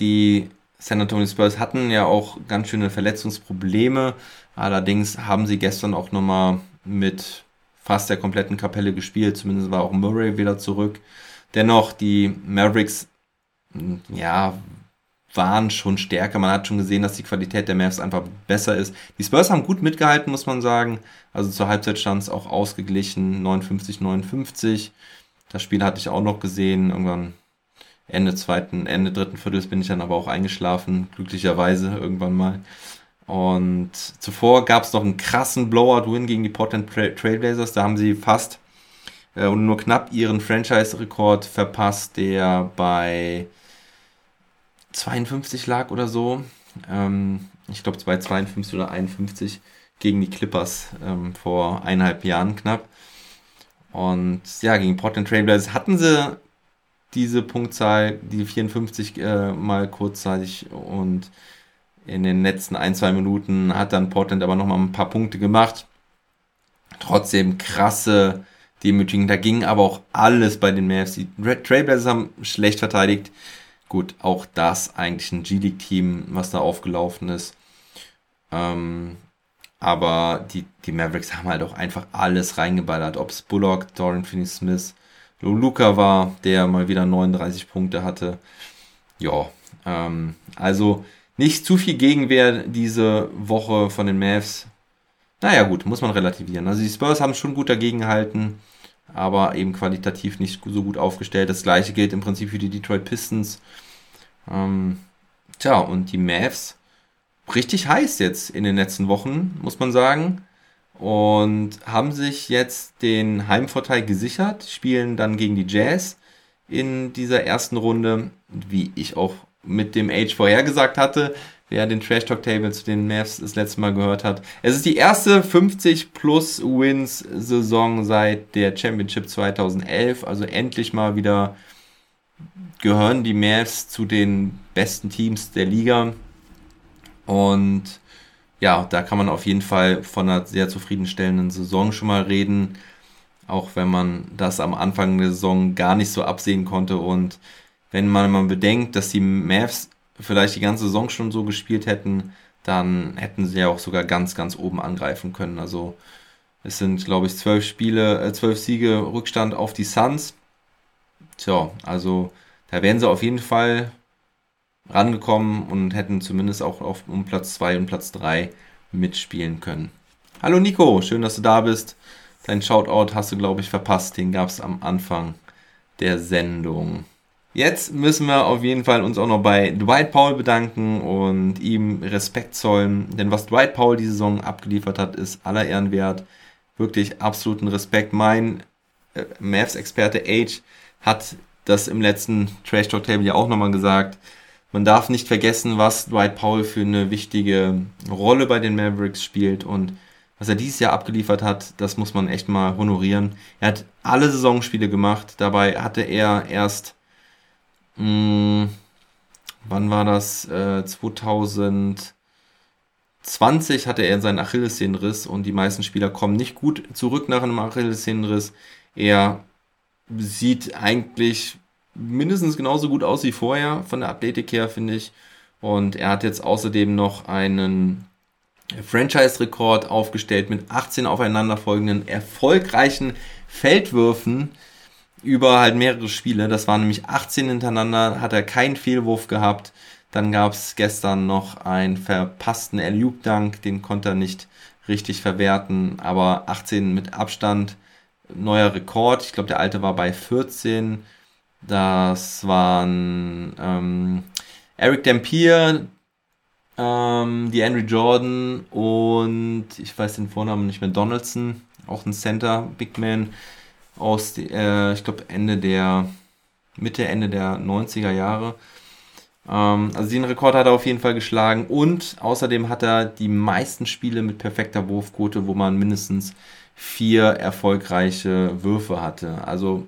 Die San Antonio Spurs hatten ja auch ganz schöne Verletzungsprobleme. Allerdings haben sie gestern auch nochmal mit fast der kompletten Kapelle gespielt. Zumindest war auch Murray wieder zurück. Dennoch, die Mavericks, ja, waren schon stärker. Man hat schon gesehen, dass die Qualität der Mavs einfach besser ist. Die Spurs haben gut mitgehalten, muss man sagen. Also zur Halbzeit stand es auch ausgeglichen, 59, 59. Das Spiel hatte ich auch noch gesehen. Irgendwann Ende zweiten, Ende dritten Viertels bin ich dann aber auch eingeschlafen, glücklicherweise irgendwann mal. Und zuvor gab es noch einen krassen Blowout-Win gegen die Portland Trailblazers. Da haben sie fast äh, und nur knapp ihren Franchise-Rekord verpasst, der bei 52 lag oder so. Ähm, ich glaube, bei 52 oder 51 gegen die Clippers ähm, vor eineinhalb Jahren knapp. Und ja, gegen Portland Trailblazers hatten sie diese Punktzahl, die 54 äh, mal kurzzeitig und in den letzten ein, zwei Minuten hat dann Portland aber nochmal ein paar Punkte gemacht. Trotzdem krasse Demütigung. Da ging aber auch alles bei den Mavs. Die Trailblazers haben schlecht verteidigt. Gut, auch das eigentlich ein G-League-Team, was da aufgelaufen ist. Ähm, aber die, die Mavericks haben halt auch einfach alles reingeballert. Ob es Bullock, Dorian Finney-Smith, Luca war, der mal wieder 39 Punkte hatte. Ja, ähm, also nicht zu viel Gegenwehr diese Woche von den Mavs. Naja, gut, muss man relativieren. Also die Spurs haben schon gut dagegen gehalten, aber eben qualitativ nicht so gut aufgestellt. Das gleiche gilt im Prinzip für die Detroit Pistons. Ähm, tja, und die Mavs richtig heiß jetzt in den letzten Wochen, muss man sagen. Und haben sich jetzt den Heimvorteil gesichert, spielen dann gegen die Jazz in dieser ersten Runde, wie ich auch mit dem Age vorhergesagt hatte, wer den Trash Talk Table zu den Mavs das letzte Mal gehört hat. Es ist die erste 50 plus Wins Saison seit der Championship 2011, also endlich mal wieder gehören die Mavs zu den besten Teams der Liga. Und ja, da kann man auf jeden Fall von einer sehr zufriedenstellenden Saison schon mal reden, auch wenn man das am Anfang der Saison gar nicht so absehen konnte. Und wenn man mal bedenkt, dass die Mavs vielleicht die ganze Saison schon so gespielt hätten, dann hätten sie ja auch sogar ganz, ganz oben angreifen können. Also es sind, glaube ich, zwölf Spiele, äh, zwölf Siege Rückstand auf die Suns. Tja, also da wären sie auf jeden Fall rangekommen und hätten zumindest auch auf, um Platz 2 und Platz 3 mitspielen können. Hallo Nico, schön, dass du da bist. Dein Shoutout hast du, glaube ich, verpasst. Den gab es am Anfang der Sendung. Jetzt müssen wir auf jeden Fall uns auch noch bei Dwight Powell bedanken und ihm Respekt zollen. Denn was Dwight Powell die Saison abgeliefert hat, ist aller Ehren wert. Wirklich absoluten Respekt. Mein äh, Mavs-Experte Age hat das im letzten Trash Talk Table ja auch nochmal gesagt. Man darf nicht vergessen, was Dwight Powell für eine wichtige Rolle bei den Mavericks spielt und was er dieses Jahr abgeliefert hat, das muss man echt mal honorieren. Er hat alle Saisonspiele gemacht. Dabei hatte er erst Mh, hm, wann war das? Äh, 2020 hatte er seinen Achillessehnenriss und die meisten Spieler kommen nicht gut zurück nach einem Achillessehnenriss. Er sieht eigentlich mindestens genauso gut aus wie vorher von der Athletik her, finde ich. Und er hat jetzt außerdem noch einen Franchise-Rekord aufgestellt mit 18 aufeinanderfolgenden erfolgreichen Feldwürfen über halt mehrere Spiele. Das waren nämlich 18 hintereinander, hat er keinen Fehlwurf gehabt. Dann gab es gestern noch einen verpassten Alley-Oop-Dunk, den konnte er nicht richtig verwerten, aber 18 mit Abstand, neuer Rekord. Ich glaube, der alte war bei 14. Das waren ähm, Eric Dampier, ähm, die Andrew Jordan und ich weiß den Vornamen nicht mehr, Donaldson, auch ein Center, Big Man aus, äh, ich glaube, Ende der, Mitte, Ende der 90er Jahre. Ähm, also den Rekord hat er auf jeden Fall geschlagen und außerdem hat er die meisten Spiele mit perfekter Wurfquote, wo man mindestens vier erfolgreiche Würfe hatte. Also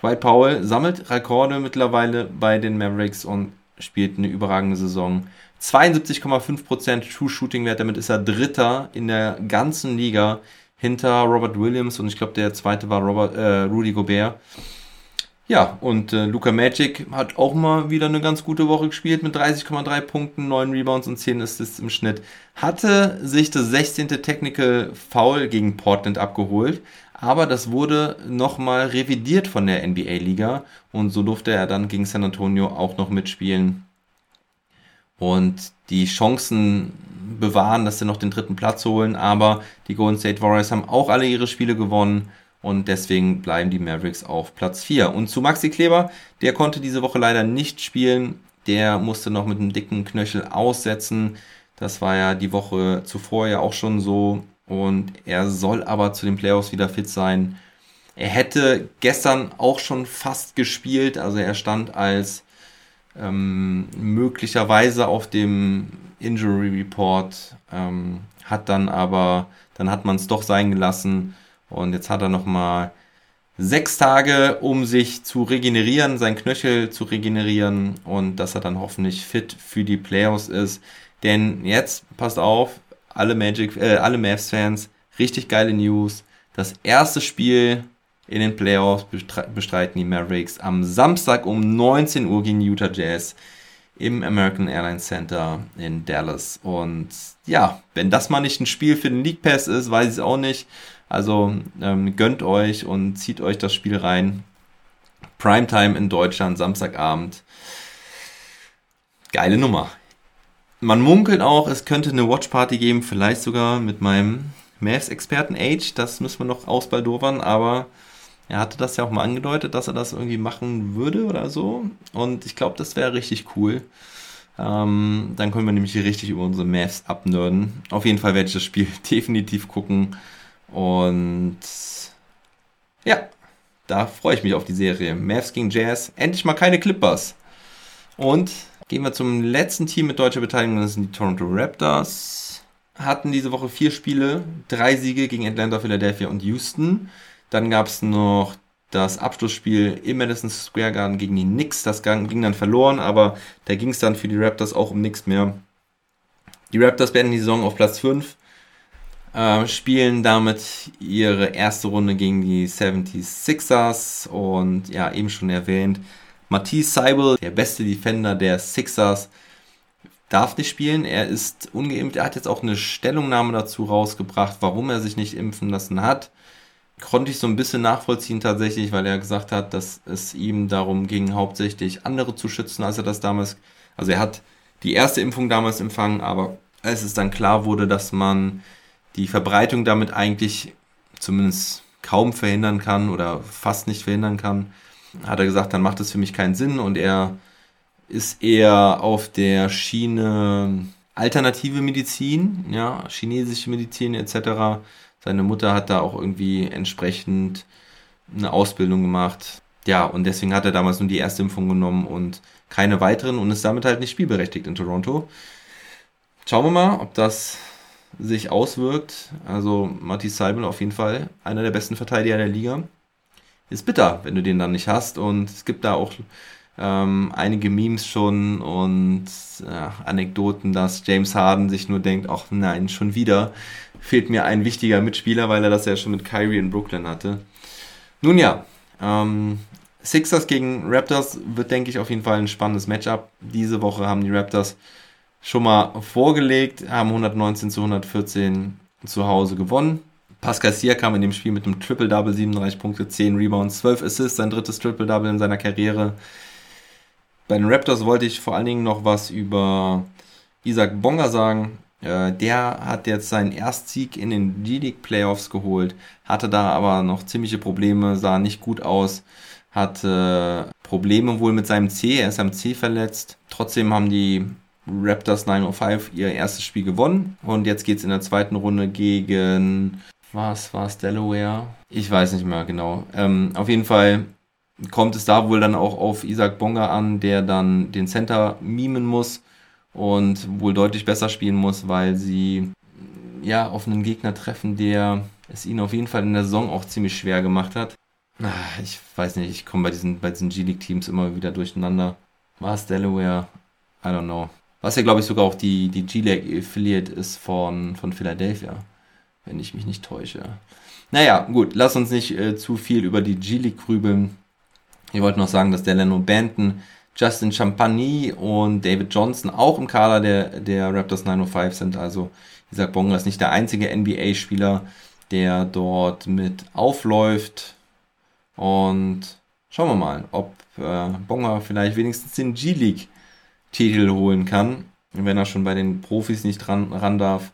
Dwight Powell sammelt Rekorde mittlerweile bei den Mavericks und spielt eine überragende Saison. 72,5% True Shooting Wert, damit ist er Dritter in der ganzen Liga hinter Robert Williams und ich glaube, der zweite war Robert, äh, Rudy Gobert. Ja, und äh, Luca Magic hat auch mal wieder eine ganz gute Woche gespielt mit 30,3 Punkten, 9 Rebounds und 10 Assists im Schnitt. Hatte sich das 16. Technical Foul gegen Portland abgeholt, aber das wurde nochmal revidiert von der NBA-Liga und so durfte er dann gegen San Antonio auch noch mitspielen. Und die Chancen bewahren, dass sie noch den dritten Platz holen. Aber die Golden State Warriors haben auch alle ihre Spiele gewonnen Und deswegen bleiben die Mavericks auf Platz 4. Und zu Maxi Kleber, der konnte diese Woche leider nicht spielen. Der musste noch mit einem dicken Knöchel aussetzen. Das war ja die Woche zuvor ja auch schon so. Und er soll aber zu den Playoffs wieder fit sein. Er hätte gestern auch schon fast gespielt. Also er stand als ähm, möglicherweise auf dem Injury Report, ähm, hat dann aber, dann hat man es doch sein gelassen und jetzt hat er nochmal sechs Tage, um sich zu regenerieren, sein Knöchel zu regenerieren und dass er dann hoffentlich fit für die Playoffs ist. Denn jetzt, passt auf, alle Magic, äh, alle Mavs-Fans, richtig geile News. Das erste Spiel in den Playoffs bestreiten die Mavericks am Samstag um 19 Uhr gegen Utah Jazz im American Airlines Center in Dallas. Und ja, wenn das mal nicht ein Spiel für den League Pass ist, weiß ich es auch nicht. Also ähm, gönnt euch und zieht euch das Spiel rein. Primetime in Deutschland, Samstagabend. Geile Nummer. Man munkelt auch, es könnte eine Watchparty geben, vielleicht sogar mit meinem Mavs-Experten Age. Das müssen wir noch ausbaldowern, aber er hatte das ja auch mal angedeutet, dass er das irgendwie machen würde oder so. Und ich glaube, das wäre richtig cool. Ähm, dann können wir nämlich richtig über unsere Mavs abnörden. Auf jeden Fall werde ich das Spiel definitiv gucken. Und ja, da freue ich mich auf die Serie. Mavs gegen Jazz. Endlich mal keine Clippers. Und gehen wir zum letzten Team mit deutscher Beteiligung. Das sind die Toronto Raptors. Hatten diese Woche vier Spiele, drei Siege gegen Atlanta, Philadelphia und Houston. Dann gab es noch das Abschlussspiel im Madison Square Garden gegen die Knicks. Das ging dann verloren, aber da ging es dann für die Raptors auch um nichts mehr. Die Raptors beenden die Saison auf Platz 5 äh, spielen damit ihre erste Runde gegen die 76ers und ja, eben schon erwähnt, Matisse Seibel, der beste Defender der Sixers, darf nicht spielen. Er ist ungeimpft. Er hat jetzt auch eine Stellungnahme dazu rausgebracht, warum er sich nicht impfen lassen hat. Konnte ich so ein bisschen nachvollziehen tatsächlich, weil er gesagt hat, dass es ihm darum ging, hauptsächlich andere zu schützen, als er das damals, also er hat die erste Impfung damals empfangen, aber als es dann klar wurde, dass man die Verbreitung damit eigentlich zumindest kaum verhindern kann oder fast nicht verhindern kann, hat er gesagt, dann macht es für mich keinen Sinn und er ist eher auf der Schiene alternative Medizin, ja, chinesische Medizin etc. Seine Mutter hat da auch irgendwie entsprechend eine Ausbildung gemacht. Ja, und deswegen hat er damals nur die erste Impfung genommen und keine weiteren und ist damit halt nicht spielberechtigt in Toronto. Schauen wir mal, ob das sich auswirkt. Also Matthias Seibel auf jeden Fall einer der besten Verteidiger der Liga. Ist bitter, wenn du den dann nicht hast. Und es gibt da auch ähm, einige Memes schon und ja, Anekdoten, dass James Harden sich nur denkt, ach nein, schon wieder fehlt mir ein wichtiger Mitspieler, weil er das ja schon mit Kyrie in Brooklyn hatte. Nun ja, ähm, Sixers gegen Raptors wird, denke ich, auf jeden Fall ein spannendes Matchup. Diese Woche haben die Raptors schon mal vorgelegt, haben 119 zu 114 zu Hause gewonnen. Pascal kam in dem Spiel mit einem Triple-Double, 37 Punkte, 10 Rebounds, 12 Assists, sein drittes Triple-Double in seiner Karriere. Bei den Raptors wollte ich vor allen Dingen noch was über Isaac Bonga sagen. Äh, der hat jetzt seinen Erstsieg in den G-League Playoffs geholt, hatte da aber noch ziemliche Probleme, sah nicht gut aus, hatte Probleme wohl mit seinem C, er ist am C verletzt. Trotzdem haben die Raptors 905 ihr erstes Spiel gewonnen. Und jetzt geht es in der zweiten Runde gegen. Was war es? Delaware? Ich weiß nicht mehr genau. Ähm, auf jeden Fall kommt es da wohl dann auch auf Isaac Bonga an, der dann den Center mimen muss und wohl deutlich besser spielen muss, weil sie ja auf einen Gegner treffen, der es ihnen auf jeden Fall in der Saison auch ziemlich schwer gemacht hat. Ah, ich weiß nicht, ich komme bei diesen, bei diesen G-League-Teams immer wieder durcheinander. War es Delaware? I don't know. Was ja, glaube ich, sogar auch die, die G-League Affiliate ist von, von Philadelphia, wenn ich mich nicht täusche. Naja, gut, lass uns nicht äh, zu viel über die G-League grübeln. Ich wollte noch sagen, dass der Leno Banton, Justin Champagny und David Johnson auch im Kader der, der Raptors 905 sind. Also Isaac Bonga ist nicht der einzige NBA-Spieler, der dort mit aufläuft. Und schauen wir mal, ob äh, Bonga vielleicht wenigstens den G-League Titel holen kann, wenn er schon bei den Profis nicht ran, ran darf.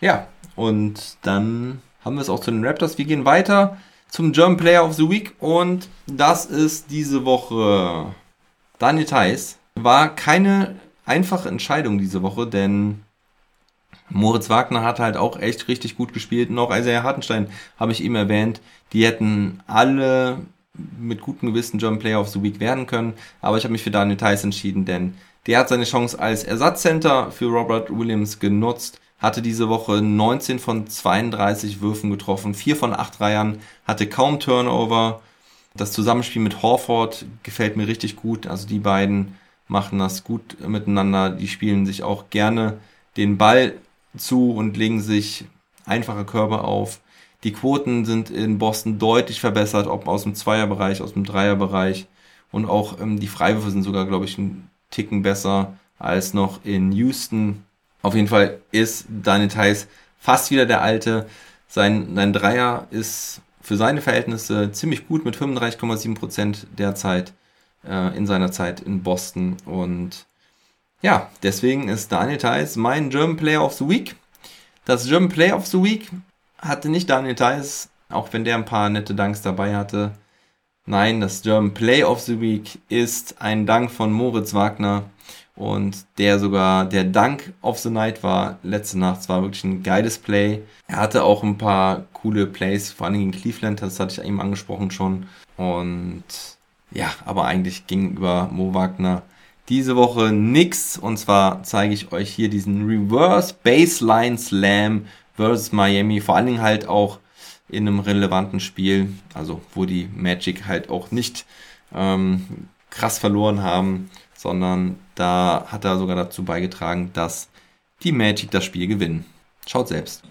Ja, und dann haben wir es auch zu den Raptors. Wir gehen weiter zum German Player of the Week und das ist diese Woche Daniel Theiss. War keine einfache Entscheidung diese Woche, denn Moritz Wagner hat halt auch echt richtig gut gespielt. Und auch Isaiah Hartenstein habe ich eben erwähnt. Die hätten alle mit gutem Gewissen German Player of the Week werden können. Aber ich habe mich für Daniel Theiss entschieden, denn der hat seine Chance als Ersatzcenter für Robert Williams genutzt. Hatte diese Woche 19 von 32 Würfen getroffen, 4 von 8 Reihern, hatte kaum Turnover. Das Zusammenspiel mit Horford gefällt mir richtig gut. Also die beiden machen das gut miteinander. Die spielen sich auch gerne den Ball zu und legen sich einfache Körper auf. Die Quoten sind in Boston deutlich verbessert, ob aus dem Zweierbereich, aus dem Dreierbereich. Und auch ähm, die Freiwürfe sind sogar, glaube ich, ein Ticken besser als noch in Houston. Auf jeden Fall ist Daniel Theiss fast wieder der alte. Sein, sein Dreier ist für seine Verhältnisse ziemlich gut mit 35,7% derzeit äh, in seiner Zeit in Boston. Und ja, deswegen ist Daniel Theiss mein German Player of the Week. Das German Player of the Week hatte nicht Daniel Theiss, auch wenn der ein paar nette Danks dabei hatte. Nein, das German Play of the Week ist ein Dank von Moritz Wagner und der sogar der Dank of the Night war letzte Nacht. Es war wirklich ein geiles Play. Er hatte auch ein paar coole Plays, vor allem gegen Cleveland, das hatte ich eben angesprochen schon. Und ja, aber eigentlich ging über Mo Wagner diese Woche nix. Und zwar zeige ich euch hier diesen Reverse Baseline Slam versus Miami. Vor allen Dingen halt auch in einem relevanten Spiel, also wo die Magic halt auch nicht ähm, krass verloren haben, sondern da hat er sogar dazu beigetragen, dass die Magic das Spiel gewinnen. Schaut selbst.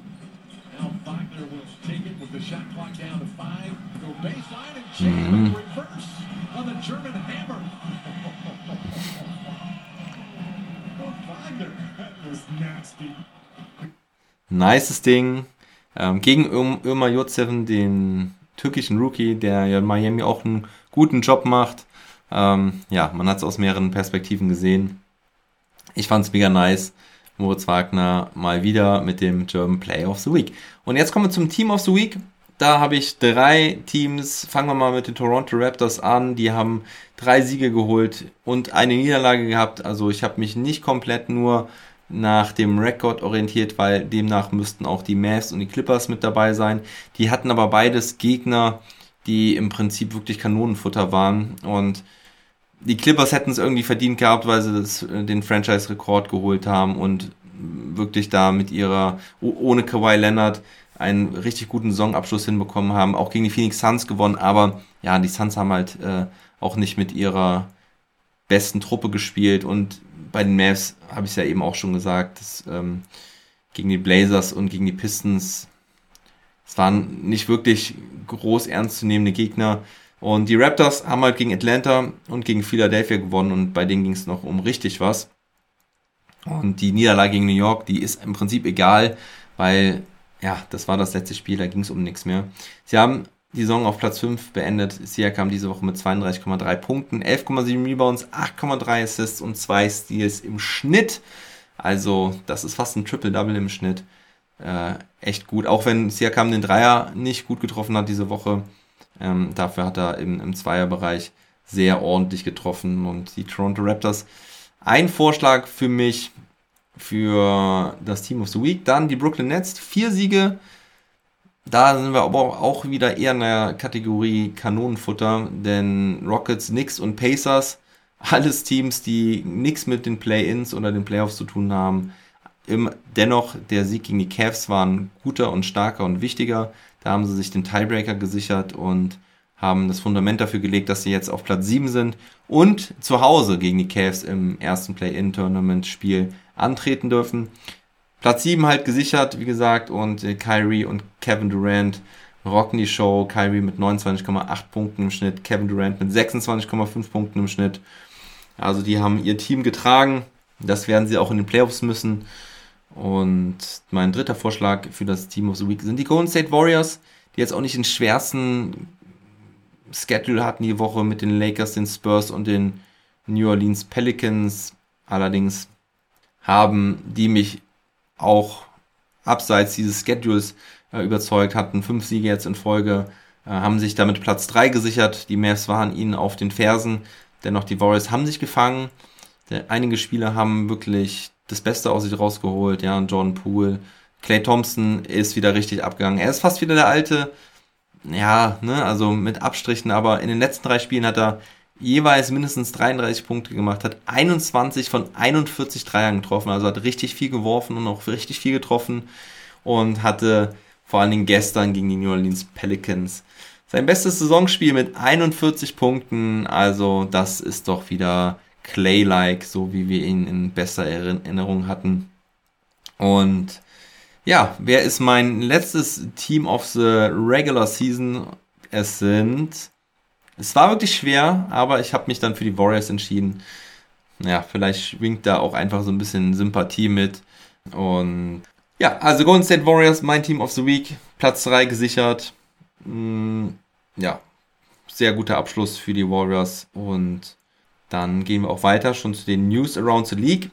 Mhm. Nices Ding. Ähm, gegen Ömer Yotseven, den türkischen Rookie, der ja in Miami auch einen guten Job macht. Ähm, ja, man hat es aus mehreren Perspektiven gesehen. Ich fand es mega nice. Moritz Wagner mal wieder mit dem German Play of the Week. Und jetzt kommen wir zum Team of the Week. Da habe ich drei Teams. Fangen wir mal mit den Toronto Raptors an. Die haben drei Siege geholt und eine Niederlage gehabt. Also ich habe mich nicht komplett nur nach dem Rekord orientiert, weil demnach müssten auch die Mavs und die Clippers mit dabei sein. Die hatten aber beides Gegner, die im Prinzip wirklich Kanonenfutter waren und die Clippers hätten es irgendwie verdient gehabt, weil sie das, äh, den Franchise-Rekord geholt haben und wirklich da mit ihrer, ohne Kawhi Leonard, einen richtig guten Saisonabschluss hinbekommen haben, auch gegen die Phoenix Suns gewonnen, aber ja, die Suns haben halt äh, auch nicht mit ihrer besten Truppe gespielt und bei den Mavs habe ich es ja eben auch schon gesagt, dass, ähm, gegen die Blazers und gegen die Pistons, es waren nicht wirklich groß ernstzunehmende Gegner. Und die Raptors haben halt gegen Atlanta und gegen Philadelphia gewonnen und bei denen ging es noch um richtig was. Und die Niederlage gegen New York, die ist im Prinzip egal, weil ja, das war das letzte Spiel, da ging es um nichts mehr. Sie haben die Saison auf Platz 5 beendet. Siakam diese Woche mit 32,3 Punkten, 11,7 Rebounds, 8,3 Assists und 2 Steals im Schnitt. Also, das ist fast ein Triple-Double im Schnitt. Äh, echt gut. Auch wenn Siakam den Dreier nicht gut getroffen hat diese Woche. Ähm, dafür hat er im, im Zweierbereich sehr ordentlich getroffen. Und die Toronto Raptors, ein Vorschlag für mich für das Team of the Week. Dann die Brooklyn Nets, vier Siege, da sind wir aber auch wieder eher in der Kategorie Kanonenfutter, denn Rockets, Knicks und Pacers, alles Teams, die nichts mit den Play-Ins oder den Playoffs zu tun haben. Dennoch, der Sieg gegen die Cavs war ein guter und starker und wichtiger. Da haben sie sich den Tiebreaker gesichert und haben das Fundament dafür gelegt, dass sie jetzt auf Platz 7 sind und zu Hause gegen die Cavs im ersten Play-In-Tournament-Spiel antreten dürfen. Platz 7 halt gesichert, wie gesagt, und äh, Kyrie und Kevin Durant rocken die Show. Kyrie mit 29,8 Punkten im Schnitt, Kevin Durant mit 26,5 Punkten im Schnitt. Also die haben ihr Team getragen. Das werden sie auch in den Playoffs müssen. Und mein dritter Vorschlag für das Team of the Week sind die Golden State Warriors, die jetzt auch nicht den schwersten Schedule hatten die Woche mit den Lakers, den Spurs und den New Orleans Pelicans. Allerdings haben die mich auch abseits dieses Schedules äh, überzeugt, hatten fünf Siege jetzt in Folge, äh, haben sich damit Platz 3 gesichert. Die Mavs waren ihnen auf den Fersen. Dennoch, die Warriors haben sich gefangen. Einige Spieler haben wirklich das Beste aus sich rausgeholt. Ja, Jordan Poole. Clay Thompson ist wieder richtig abgegangen. Er ist fast wieder der alte. Ja, ne, also mit Abstrichen, aber in den letzten drei Spielen hat er jeweils mindestens 33 Punkte gemacht, hat 21 von 41 Dreiern getroffen, also hat richtig viel geworfen und auch richtig viel getroffen und hatte vor allen Dingen gestern gegen die New Orleans Pelicans sein bestes Saisonspiel mit 41 Punkten, also das ist doch wieder Clay-like, so wie wir ihn in besser Erinnerung hatten. Und ja, wer ist mein letztes Team of the Regular Season? Es sind. Es war wirklich schwer, aber ich habe mich dann für die Warriors entschieden. Ja, vielleicht schwingt da auch einfach so ein bisschen Sympathie mit. Und ja, also Golden State Warriors, mein Team of the Week, Platz 3 gesichert. Mm, ja, sehr guter Abschluss für die Warriors. Und dann gehen wir auch weiter schon zu den News around the League.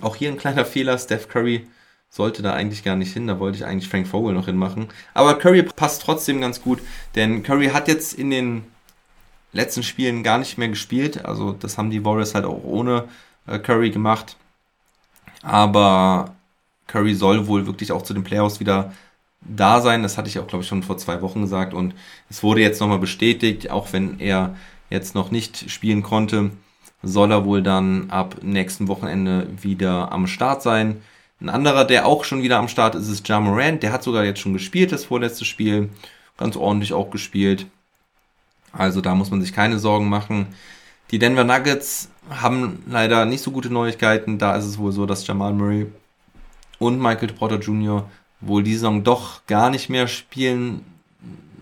Auch hier ein kleiner Fehler. Steph Curry sollte da eigentlich gar nicht hin. Da wollte ich eigentlich Frank Vogel noch hinmachen. Aber Curry passt trotzdem ganz gut, denn Curry hat jetzt in den letzten Spielen gar nicht mehr gespielt. Also das haben die Warriors halt auch ohne äh, Curry gemacht. Aber Curry soll wohl wirklich auch zu den Playoffs wieder da sein. Das hatte ich auch, glaube ich, schon vor zwei Wochen gesagt. Und es wurde jetzt nochmal bestätigt, auch wenn er jetzt noch nicht spielen konnte, soll er wohl dann ab nächsten Wochenende wieder am Start sein. Ein anderer, der auch schon wieder am Start ist, ist Ja Morant. Der hat sogar jetzt schon gespielt, das vorletzte Spiel. Ganz ordentlich auch gespielt. Also da muss man sich keine Sorgen machen. Die Denver Nuggets haben leider nicht so gute Neuigkeiten. Da ist es wohl so, dass Jamal Murray und Michael Porter Jr. wohl die Saison doch gar nicht mehr spielen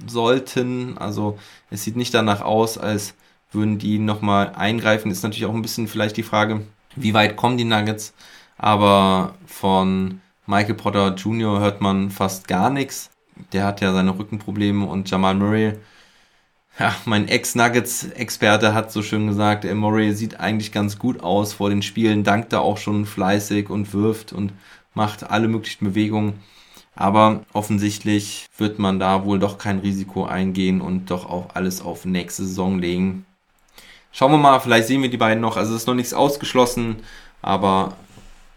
sollten. Also es sieht nicht danach aus, als würden die nochmal eingreifen. Ist natürlich auch ein bisschen vielleicht die Frage, wie weit kommen die Nuggets? Aber von Michael Porter Jr. hört man fast gar nichts. Der hat ja seine Rückenprobleme und Jamal Murray, ja, mein Ex-Nuggets-Experte hat so schön gesagt, Murray sieht eigentlich ganz gut aus vor den Spielen, dankt da auch schon fleißig und wirft und macht alle möglichen Bewegungen. Aber offensichtlich wird man da wohl doch kein Risiko eingehen und doch auch alles auf nächste Saison legen. Schauen wir mal, vielleicht sehen wir die beiden noch. Also es ist noch nichts ausgeschlossen, aber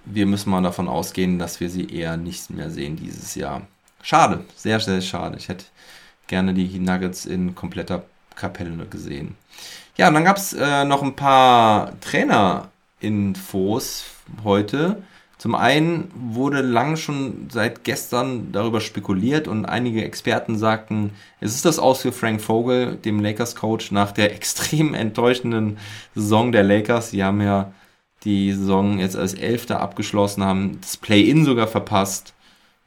wir müssen mal davon ausgehen, dass wir sie eher nicht mehr sehen dieses Jahr. Schade, sehr, sehr schade. Ich hätte gerne die Nuggets in kompletter Kapelle gesehen. Ja, und dann gab es äh, noch ein paar Trainer-Infos heute. Zum einen wurde lang schon seit gestern darüber spekuliert und einige Experten sagten, es ist das Aus für Frank Vogel, dem Lakers-Coach, nach der extrem enttäuschenden Saison der Lakers. Sie haben ja die Saison jetzt als Elfter abgeschlossen, haben das Play-In sogar verpasst.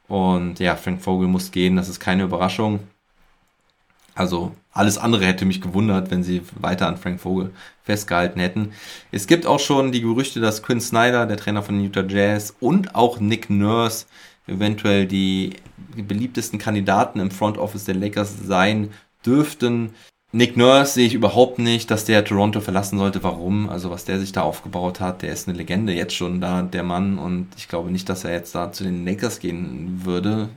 Und ja, Frank Vogel muss gehen, das ist keine Überraschung. Also alles andere hätte mich gewundert, wenn sie weiter an Frank Vogel festgehalten hätten. Es gibt auch schon die Gerüchte, dass Quinn Snyder, der Trainer von Utah Jazz, und auch Nick Nurse eventuell die beliebtesten Kandidaten im Front Office der Lakers sein dürften. Nick Nurse sehe ich überhaupt nicht, dass der Toronto verlassen sollte. Warum? Also was der sich da aufgebaut hat, der ist eine Legende jetzt schon da, der Mann. Und ich glaube nicht, dass er jetzt da zu den Lakers gehen würde,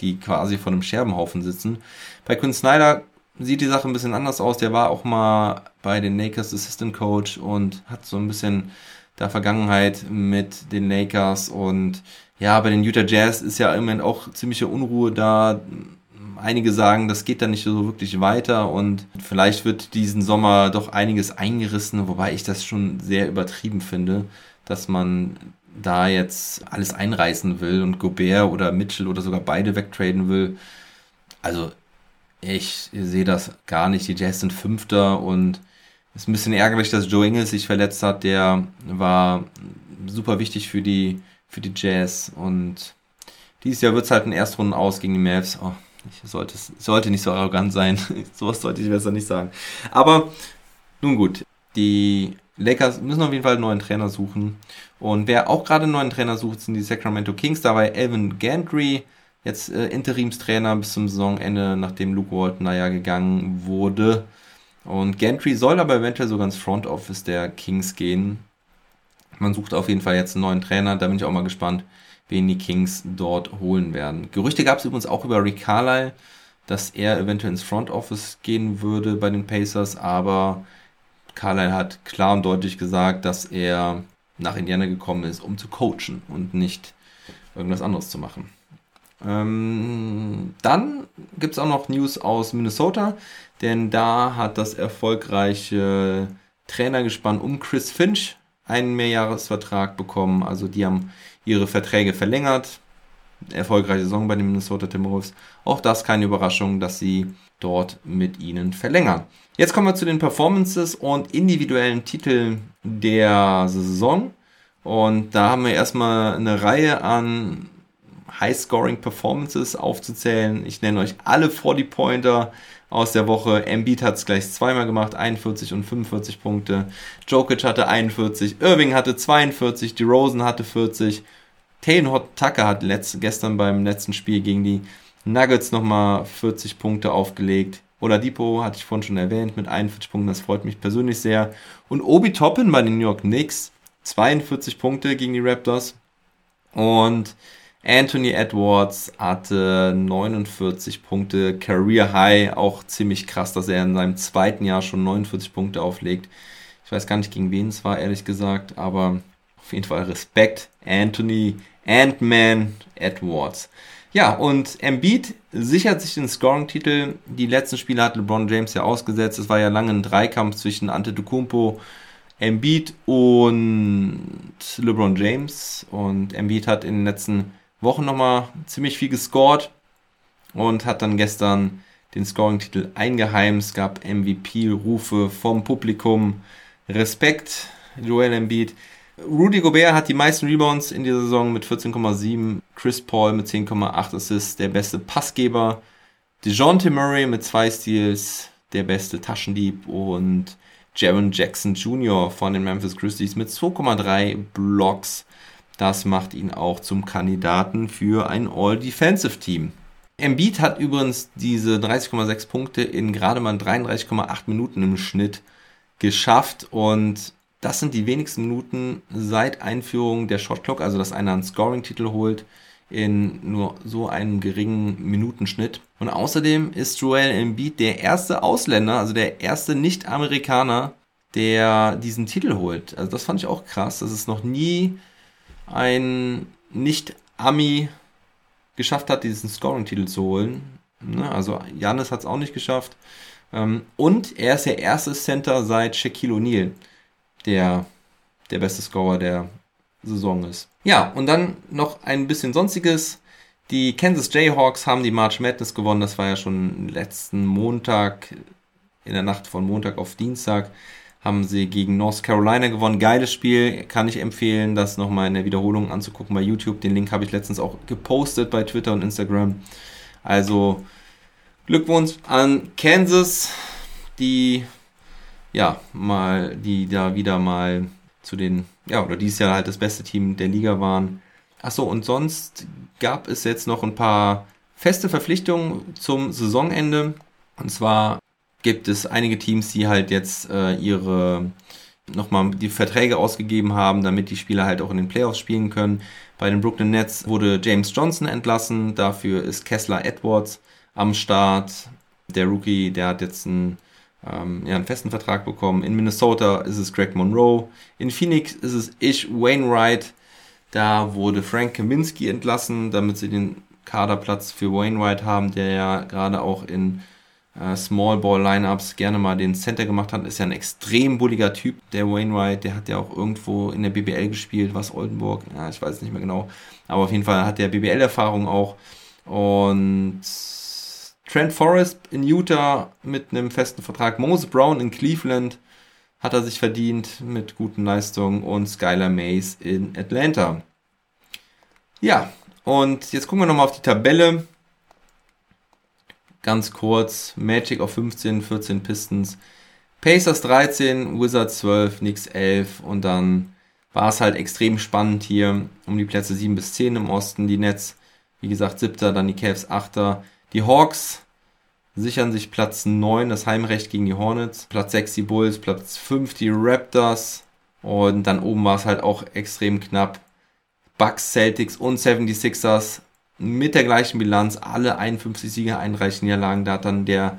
die quasi vor einem Scherbenhaufen sitzen. Bei Quinn Snyder sieht die Sache ein bisschen anders aus. Der war auch mal bei den Lakers Assistant Coach und hat so ein bisschen der Vergangenheit mit den Lakers. Und ja, bei den Utah Jazz ist ja im Moment auch ziemliche Unruhe da einige sagen, das geht dann nicht so wirklich weiter und vielleicht wird diesen Sommer doch einiges eingerissen, wobei ich das schon sehr übertrieben finde, dass man da jetzt alles einreißen will und Gobert oder Mitchell oder sogar beide wegtraden will. Also ich sehe das gar nicht. Die Jazz sind Fünfter und es ist ein bisschen ärgerlich, dass Joe Ingles sich verletzt hat. Der war super wichtig für die, für die Jazz und dieses Jahr wird es halt ein Erstrunden aus gegen die Mavs. Oh, ich sollte, sollte nicht so arrogant sein. Sowas sollte ich besser nicht sagen. Aber nun gut, die Lakers müssen auf jeden Fall einen neuen Trainer suchen. Und wer auch gerade einen neuen Trainer sucht, sind die Sacramento Kings. Dabei Elvin Gantry, jetzt äh, Interimstrainer bis zum Saisonende, nachdem Luke Walton naja gegangen wurde. Und Gantry soll aber eventuell sogar ins Front Office der Kings gehen. Man sucht auf jeden Fall jetzt einen neuen Trainer. Da bin ich auch mal gespannt, wen die Kings dort holen werden. Gerüchte gab es übrigens auch über Rick Carlisle, dass er eventuell ins Front Office gehen würde bei den Pacers, aber Carlyle hat klar und deutlich gesagt, dass er nach Indiana gekommen ist, um zu coachen und nicht irgendwas anderes zu machen. Ähm, dann gibt es auch noch News aus Minnesota, denn da hat das erfolgreiche Trainergespann um Chris Finch einen Mehrjahresvertrag bekommen. Also die haben ihre Verträge verlängert. Erfolgreiche Saison bei den Minnesota Timberwolves. Auch das keine Überraschung, dass sie dort mit ihnen verlängern. Jetzt kommen wir zu den Performances und individuellen Titeln der Saison. Und da haben wir erstmal eine Reihe an High-Scoring-Performances aufzuzählen. Ich nenne euch alle 40-Pointer aus der Woche. Embiid hat es gleich zweimal gemacht, 41 und 45 Punkte. Jokic hatte 41, Irving hatte 42, DeRozan hatte 40. Taylor Tucker hat letzt, gestern beim letzten Spiel gegen die Nuggets nochmal 40 Punkte aufgelegt. Oladipo hatte ich vorhin schon erwähnt mit 41 Punkten, das freut mich persönlich sehr. Und Obi Toppin bei den New York Knicks, 42 Punkte gegen die Raptors. Und Anthony Edwards hatte 49 Punkte, Career High, auch ziemlich krass, dass er in seinem zweiten Jahr schon 49 Punkte auflegt. Ich weiß gar nicht, gegen wen es war, ehrlich gesagt, aber auf jeden Fall Respekt. Anthony Ant-Man Edwards. Ja, und Embiid sichert sich den Scoring-Titel. Die letzten Spiele hat LeBron James ja ausgesetzt. Es war ja lange ein Dreikampf zwischen Antetokounmpo, Embiid und LeBron James. Und Embiid hat in den letzten Wochen nochmal ziemlich viel gescored und hat dann gestern den Scoring-Titel eingeheimst. Es gab MVP-Rufe vom Publikum. Respekt, Joel Embiid. Rudy Gobert hat die meisten Rebounds in dieser Saison mit 14,7. Chris Paul mit 10,8 Assists, der beste Passgeber. DeJounte Murray mit zwei Steals, der beste Taschendieb. Und Jaron Jackson Jr. von den Memphis Grizzlies mit 2,3 Blocks. Das macht ihn auch zum Kandidaten für ein All-Defensive-Team. Embiid hat übrigens diese 30,6 Punkte in gerade mal 33,8 Minuten im Schnitt geschafft und das sind die wenigsten Minuten seit Einführung der Shotclock, also dass einer einen Scoring-Titel holt in nur so einem geringen Minutenschnitt. Und außerdem ist Joel Embiid der erste Ausländer, also der erste Nicht-Amerikaner, der diesen Titel holt. Also das fand ich auch krass, dass es noch nie ein Nicht-Ami geschafft hat, diesen Scoring-Titel zu holen. Ne? Also Janis hat es auch nicht geschafft. Ähm, und er ist der erste Center seit Shaquille O'Neal, der der beste Scorer der Saison ist. Ja, und dann noch ein bisschen sonstiges. Die Kansas Jayhawks haben die March Madness gewonnen. Das war ja schon letzten Montag, in der Nacht von Montag auf Dienstag haben sie gegen North Carolina gewonnen. Geiles Spiel, kann ich empfehlen, das nochmal in der Wiederholung anzugucken bei YouTube. Den Link habe ich letztens auch gepostet bei Twitter und Instagram. Also Glückwunsch an Kansas, die ja mal, die da wieder mal zu den, ja, oder dieses Jahr halt das beste Team der Liga waren. Achso, und sonst gab es jetzt noch ein paar feste Verpflichtungen zum Saisonende. Und zwar gibt es einige Teams, die halt jetzt äh, ihre nochmal die Verträge ausgegeben haben, damit die Spieler halt auch in den Playoffs spielen können. Bei den Brooklyn Nets wurde James Johnson entlassen, dafür ist Kessler Edwards am Start. Der Rookie, der hat jetzt einen, ähm, ja, einen festen Vertrag bekommen. In Minnesota ist es Greg Monroe. In Phoenix ist es Ish Wainwright. Da wurde Frank Kaminski entlassen, damit sie den Kaderplatz für Wainwright haben, der ja gerade auch in äh, Small Ball Lineups gerne mal den Center gemacht hat. Ist ja ein extrem bulliger Typ, der Wainwright. Der hat ja auch irgendwo in der BBL gespielt, was Oldenburg, ja, ich weiß nicht mehr genau. Aber auf jeden Fall hat der BBL-Erfahrung auch. Und Trent Forrest in Utah mit einem festen Vertrag. Moses Brown in Cleveland hat er sich verdient mit guten Leistungen. Und Skylar Mays in Atlanta. Ja, und jetzt gucken wir nochmal auf die Tabelle ganz kurz, Magic auf 15, 14 Pistons, Pacers 13, Wizards 12, Knicks 11 und dann war es halt extrem spannend hier um die Plätze 7 bis 10 im Osten. Die Nets, wie gesagt, 7. Dann die Cavs 8. Die Hawks sichern sich Platz 9, das Heimrecht gegen die Hornets. Platz 6 die Bulls, Platz 5 die Raptors. Und dann oben war es halt auch extrem knapp. Bucks, Celtics und 76ers mit der gleichen Bilanz alle 51 Siege, 31 Niederlagen. Da hat dann der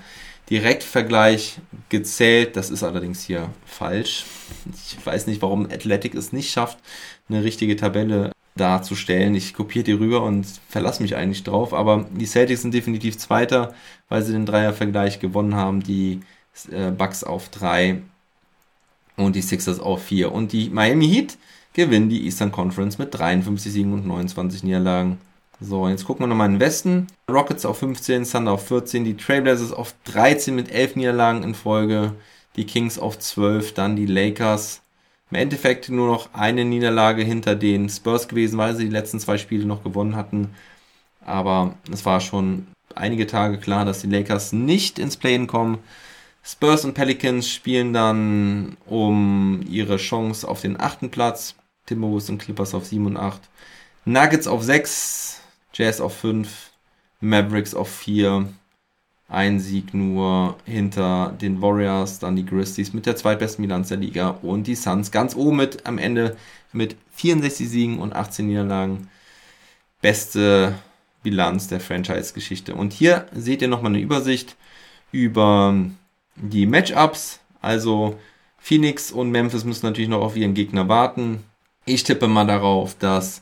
Direktvergleich gezählt. Das ist allerdings hier falsch. Ich weiß nicht, warum Athletic es nicht schafft, eine richtige Tabelle darzustellen. Ich kopiere die rüber und verlasse mich eigentlich drauf. Aber die Celtics sind definitiv Zweiter, weil sie den Dreiervergleich gewonnen haben. Die äh, Bucks auf 3 und die Sixers auf 4. Und die Miami Heat gewinnen die Eastern Conference mit 53 Siegen und 29 Niederlagen. So, jetzt gucken wir nochmal in den Westen. Rockets auf 15, Thunder auf 14, die Trailblazers auf 13 mit 11 Niederlagen in Folge, die Kings auf 12, dann die Lakers. Im Endeffekt nur noch eine Niederlage hinter den Spurs gewesen, weil sie die letzten zwei Spiele noch gewonnen hatten. Aber es war schon einige Tage klar, dass die Lakers nicht ins Play-In kommen. Spurs und Pelicans spielen dann um ihre Chance auf den achten Platz. Timberwolves und Clippers auf 7 und 8. Nuggets auf 6, Jazz auf 5, Mavericks auf 4. Ein Sieg nur hinter den Warriors, dann die Grizzlies mit der zweitbesten Bilanz der Liga und die Suns ganz oben mit am Ende mit 64 Siegen und 18 Niederlagen. Beste Bilanz der Franchise-Geschichte. Und hier seht ihr nochmal eine Übersicht über die Matchups. Also Phoenix und Memphis müssen natürlich noch auf ihren Gegner warten. Ich tippe mal darauf, dass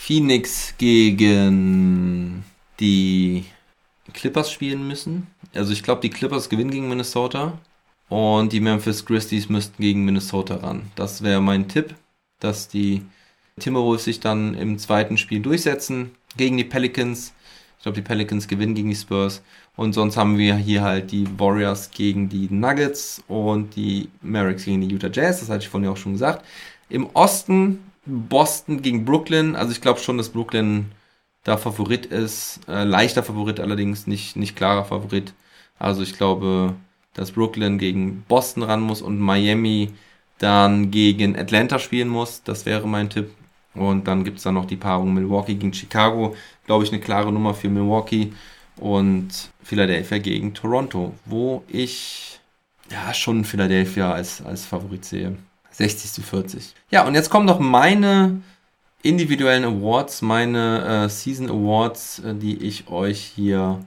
Phoenix gegen die Clippers spielen müssen. Also ich glaube, die Clippers gewinnen gegen Minnesota und die Memphis Grizzlies müssten gegen Minnesota ran. Das wäre mein Tipp, dass die Timberwolves sich dann im zweiten Spiel durchsetzen gegen die Pelicans. Ich glaube, die Pelicans gewinnen gegen die Spurs. Und sonst haben wir hier halt die Warriors gegen die Nuggets und die Mavericks gegen die Utah Jazz. Das hatte ich vorhin auch schon gesagt. Im Osten Boston gegen Brooklyn. Also ich glaube schon, dass Brooklyn da Favorit ist. Äh, leichter Favorit allerdings, nicht, nicht klarer Favorit. Also ich glaube, dass Brooklyn gegen Boston ran muss und Miami dann gegen Atlanta spielen muss. Das wäre mein Tipp. Und dann gibt es dann noch die Paarung Milwaukee gegen Chicago. Glaube ich, eine klare Nummer für Milwaukee. Und Philadelphia gegen Toronto, wo ich ja schon Philadelphia als, als Favorit sehe. 60 zu 40. Ja, und jetzt kommen noch meine individuellen Awards, meine äh, Season Awards, äh, die ich euch hier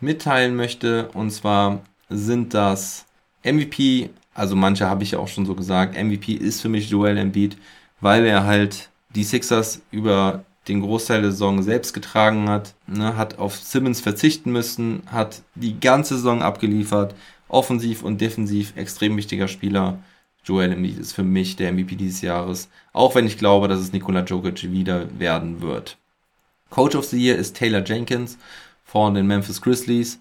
mitteilen möchte. Und zwar sind das MVP, also manche habe ich ja auch schon so gesagt, MVP ist für mich Joel Embiid, weil er halt die Sixers über den Großteil der Saison selbst getragen hat, ne, hat auf Simmons verzichten müssen, hat die ganze Saison abgeliefert, offensiv und defensiv extrem wichtiger Spieler. Joel Embiid ist für mich der MVP dieses Jahres, auch wenn ich glaube, dass es Nikola Jokic wieder werden wird. Coach of the Year ist Taylor Jenkins von den Memphis Grizzlies.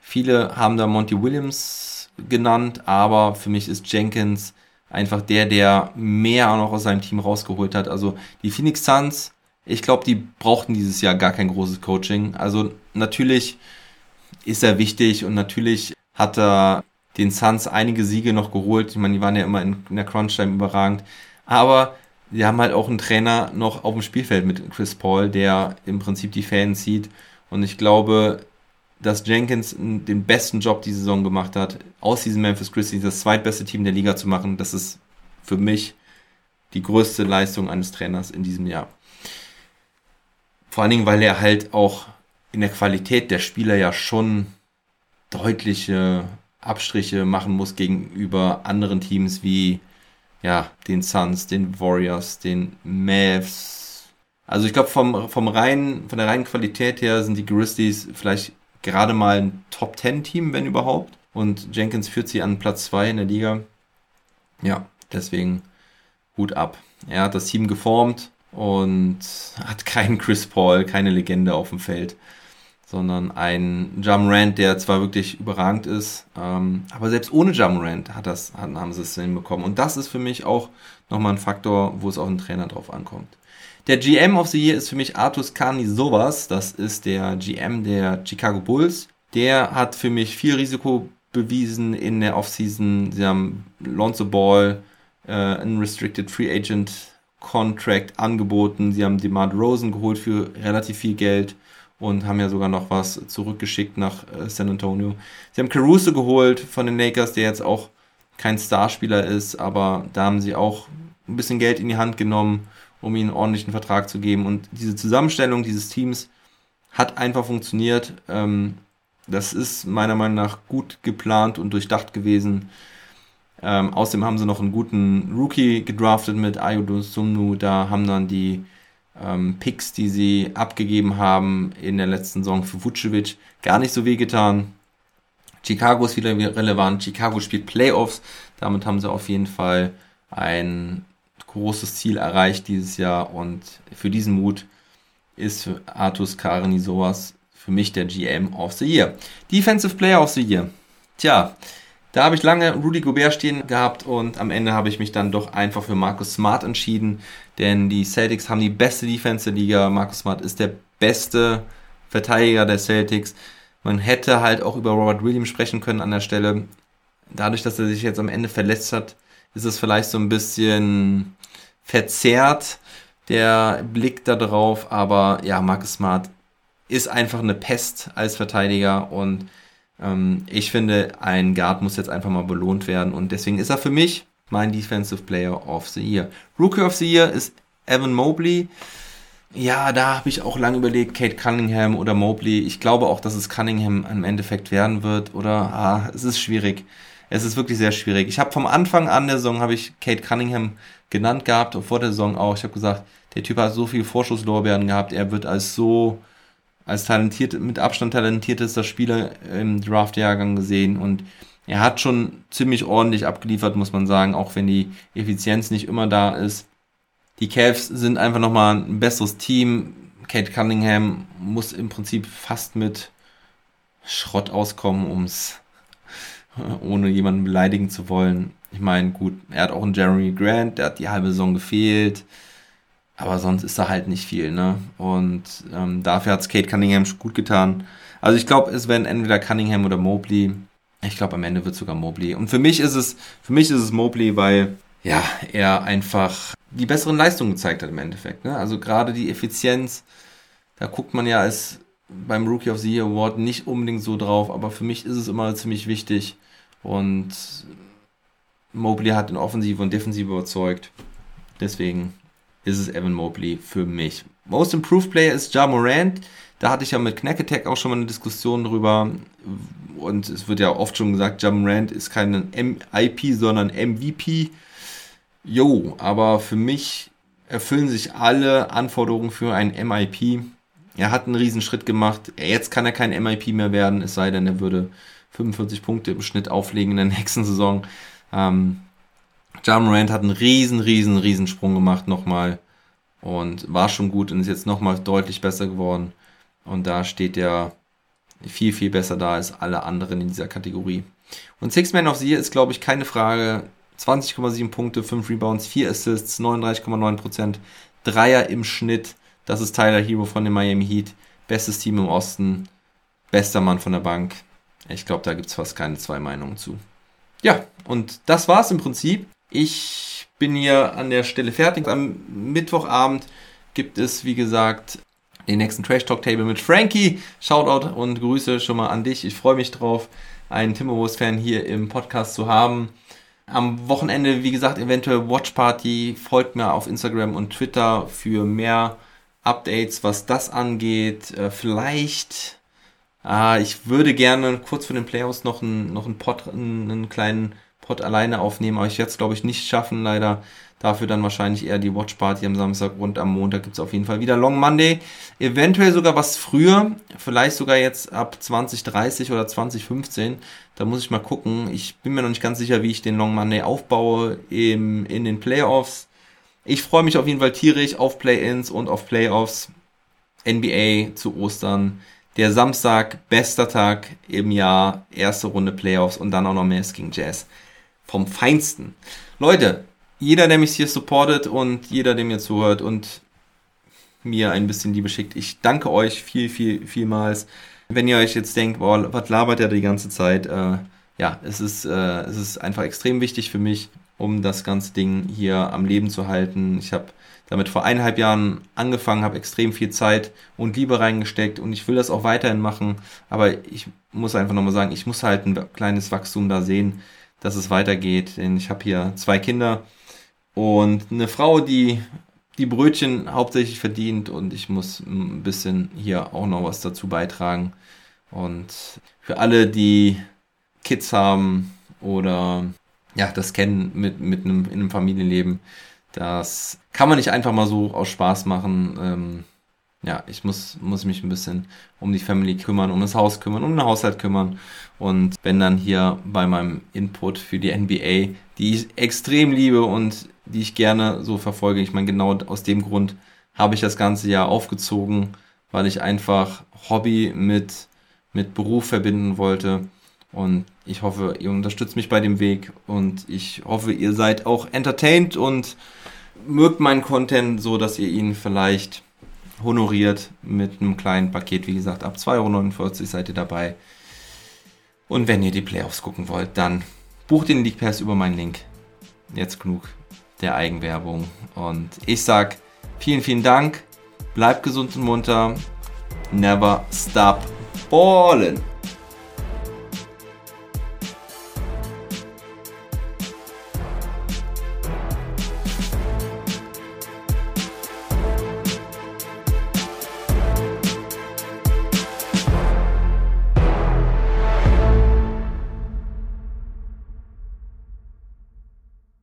Viele haben da Monty Williams genannt, aber für mich ist Jenkins einfach der, der mehr noch aus seinem Team rausgeholt hat. Also die Phoenix Suns, ich glaube, die brauchten dieses Jahr gar kein großes Coaching. Also natürlich ist er wichtig und natürlich hat er den Suns einige Siege noch geholt. Ich meine, die waren ja immer in, in der Crunch-Time überragend. Aber sie haben halt auch einen Trainer noch auf dem Spielfeld mit Chris Paul, der im Prinzip die Fans zieht. Und ich glaube, dass Jenkins den besten Job die Saison gemacht hat, aus diesem Memphis Grizzlies das zweitbeste Team der Liga zu machen. Das ist für mich die größte Leistung eines Trainers in diesem Jahr. Vor allen Dingen, weil er halt auch in der Qualität der Spieler ja schon deutliche Abstriche machen muss gegenüber anderen Teams wie ja, den Suns, den Warriors, den Mavs. Also ich glaube, vom, vom von der reinen Qualität her sind die Grizzlies vielleicht gerade mal ein Top 10 Team, wenn überhaupt. Und Jenkins führt sie an Platz 2 in der Liga. Ja, deswegen Hut ab. Er hat das Team geformt und hat keinen Chris Paul, keine Legende auf dem Feld sondern ein Jamrand, der zwar wirklich überragend ist, ähm, aber selbst ohne Jamrand hat das, haben sie es hinbekommen. Und das ist für mich auch nochmal ein Faktor, wo es auf den Trainer drauf ankommt. Der GM of the Year ist für mich Artus Kani Sowas. Das ist der GM der Chicago Bulls. Der hat für mich viel Risiko bewiesen in der Offseason. Sie haben Lonzo Ball, äh, ein Restricted Free Agent Contract angeboten. Sie haben DeMar Rosen geholt für relativ viel Geld und haben ja sogar noch was zurückgeschickt nach äh, San Antonio. Sie haben Caruso geholt von den Lakers, der jetzt auch kein Starspieler ist, aber da haben sie auch ein bisschen Geld in die Hand genommen, um ihm einen ordentlichen Vertrag zu geben. Und diese Zusammenstellung dieses Teams hat einfach funktioniert. Ähm, das ist meiner Meinung nach gut geplant und durchdacht gewesen. Ähm, außerdem haben sie noch einen guten Rookie gedraftet mit Ayudo Sumnu. Da haben dann die ähm, Picks, die sie abgegeben haben in der letzten Saison für Vucevic, gar nicht so wehgetan. Chicago ist wieder relevant. Chicago spielt Playoffs. Damit haben sie auf jeden Fall ein großes Ziel erreicht dieses Jahr. Und für diesen Mut ist Artus Kareni sowas für mich der GM of the Year. Defensive Player of the Year. Tja, da habe ich lange Rudy Gobert stehen gehabt und am Ende habe ich mich dann doch einfach für Marcus Smart entschieden, denn die Celtics haben die beste Defense der Liga. Marcus Smart ist der beste Verteidiger der Celtics. Man hätte halt auch über Robert Williams sprechen können an der Stelle. Dadurch, dass er sich jetzt am Ende verletzt hat, ist es vielleicht so ein bisschen verzerrt, der Blick da drauf. Aber ja, Marcus Smart ist einfach eine Pest als Verteidiger und ich finde, ein Guard muss jetzt einfach mal belohnt werden und deswegen ist er für mich mein Defensive Player of the Year. Rookie of the Year ist Evan Mobley. Ja, da habe ich auch lange überlegt, Kate Cunningham oder Mobley. Ich glaube auch, dass es Cunningham im Endeffekt werden wird, oder? Ah, es ist schwierig. Es ist wirklich sehr schwierig. Ich habe vom Anfang an der Saison habe ich Kate Cunningham genannt gehabt und vor der Saison auch. Ich habe gesagt, der Typ hat so viel Vorschusslorbeeren gehabt, er wird als so als talentiert, mit Abstand talentiertester Spieler im Draft-Jahrgang gesehen und er hat schon ziemlich ordentlich abgeliefert, muss man sagen, auch wenn die Effizienz nicht immer da ist. Die Cavs sind einfach nochmal ein besseres Team. Kate Cunningham muss im Prinzip fast mit Schrott auskommen, um es ohne jemanden beleidigen zu wollen. Ich meine, gut, er hat auch einen Jeremy Grant, der hat die halbe Saison gefehlt. Aber sonst ist da halt nicht viel, ne? Und ähm, dafür hat Kate Cunningham gut getan. Also ich glaube, es werden entweder Cunningham oder Mobley. Ich glaube, am Ende wird sogar Mobley. Und für mich ist es, für mich ist es Mobley, weil ja, er einfach die besseren Leistungen gezeigt hat im Endeffekt. Ne? Also gerade die Effizienz, da guckt man ja als beim Rookie of the Year Award nicht unbedingt so drauf, aber für mich ist es immer ziemlich wichtig. Und Mobley hat in Offensive und Defensive überzeugt. Deswegen ist es Evan Mobley für mich. Most Improved Player ist Ja Morant. Da hatte ich ja mit Knack Attack auch schon mal eine Diskussion drüber. Und es wird ja oft schon gesagt, Ja Morant ist kein MIP, sondern MVP. Jo, aber für mich erfüllen sich alle Anforderungen für ein MIP. Er hat einen Riesenschritt gemacht. Jetzt kann er kein MIP mehr werden, es sei denn, er würde 45 Punkte im Schnitt auflegen in der nächsten Saison. Ähm, John Morant hat einen riesen, riesen, riesen Sprung gemacht nochmal und war schon gut und ist jetzt nochmal deutlich besser geworden. Und da steht er viel, viel besser da als alle anderen in dieser Kategorie. Und Six Man of the Year ist, glaube ich, keine Frage. 20,7 Punkte, 5 Rebounds, 4 Assists, 39,9%, Dreier im Schnitt. Das ist Tyler Hero von den Miami Heat. Bestes Team im Osten, bester Mann von der Bank. Ich glaube, da gibt es fast keine zwei Meinungen zu. Ja, und das war es im Prinzip. Ich bin hier an der Stelle fertig. Am Mittwochabend gibt es, wie gesagt, den nächsten Trash Talk Table mit Frankie. Shoutout und Grüße schon mal an dich. Ich freue mich drauf, einen Timberwolves-Fan hier im Podcast zu haben. Am Wochenende, wie gesagt, eventuell Watch Party. Folgt mir auf Instagram und Twitter für mehr Updates, was das angeht. Äh, vielleicht, ah, ich würde gerne kurz vor den Playoffs noch einen, noch einen Pod, einen, einen kleinen Pod alleine aufnehmen, aber ich werde es, glaube ich, nicht schaffen, leider. Dafür dann wahrscheinlich eher die Watch Party am Samstag und am Montag gibt es auf jeden Fall wieder Long Monday. Eventuell sogar was früher, vielleicht sogar jetzt ab 2030 oder 2015. Da muss ich mal gucken. Ich bin mir noch nicht ganz sicher, wie ich den Long Monday aufbaue im, in den Playoffs. Ich freue mich auf jeden Fall tierisch auf Play-Ins und auf Playoffs. NBA zu Ostern. Der Samstag, bester Tag im Jahr, erste Runde Playoffs und dann auch noch gegen Jazz vom Feinsten. Leute, jeder, der mich hier supportet und jeder, der mir zuhört und mir ein bisschen Liebe schickt, ich danke euch viel, viel, vielmals. Wenn ihr euch jetzt denkt, boah, was labert er die ganze Zeit? Äh, ja, es ist, äh, es ist einfach extrem wichtig für mich, um das ganze Ding hier am Leben zu halten. Ich habe damit vor eineinhalb Jahren angefangen, habe extrem viel Zeit und Liebe reingesteckt und ich will das auch weiterhin machen. Aber ich muss einfach nochmal sagen, ich muss halt ein kleines Wachstum da sehen dass es weitergeht. Denn ich habe hier zwei Kinder und eine Frau, die die Brötchen hauptsächlich verdient und ich muss ein bisschen hier auch noch was dazu beitragen. Und für alle, die Kids haben oder ja, das kennen mit, mit einem, in einem Familienleben, das kann man nicht einfach mal so aus Spaß machen. Ähm, ja, ich muss, muss mich ein bisschen um die Family kümmern, um das Haus kümmern, um den Haushalt kümmern. Und wenn dann hier bei meinem Input für die NBA, die ich extrem liebe und die ich gerne so verfolge, ich meine, genau aus dem Grund habe ich das ganze Jahr aufgezogen, weil ich einfach Hobby mit, mit Beruf verbinden wollte. Und ich hoffe, ihr unterstützt mich bei dem Weg und ich hoffe, ihr seid auch entertained und mögt meinen Content so, dass ihr ihn vielleicht honoriert mit einem kleinen Paket. Wie gesagt, ab 2,49 Euro seid ihr dabei. Und wenn ihr die Playoffs gucken wollt, dann bucht den League Pass über meinen Link. Jetzt genug der Eigenwerbung. Und ich sag vielen, vielen Dank. Bleibt gesund und munter. Never stop ballin'.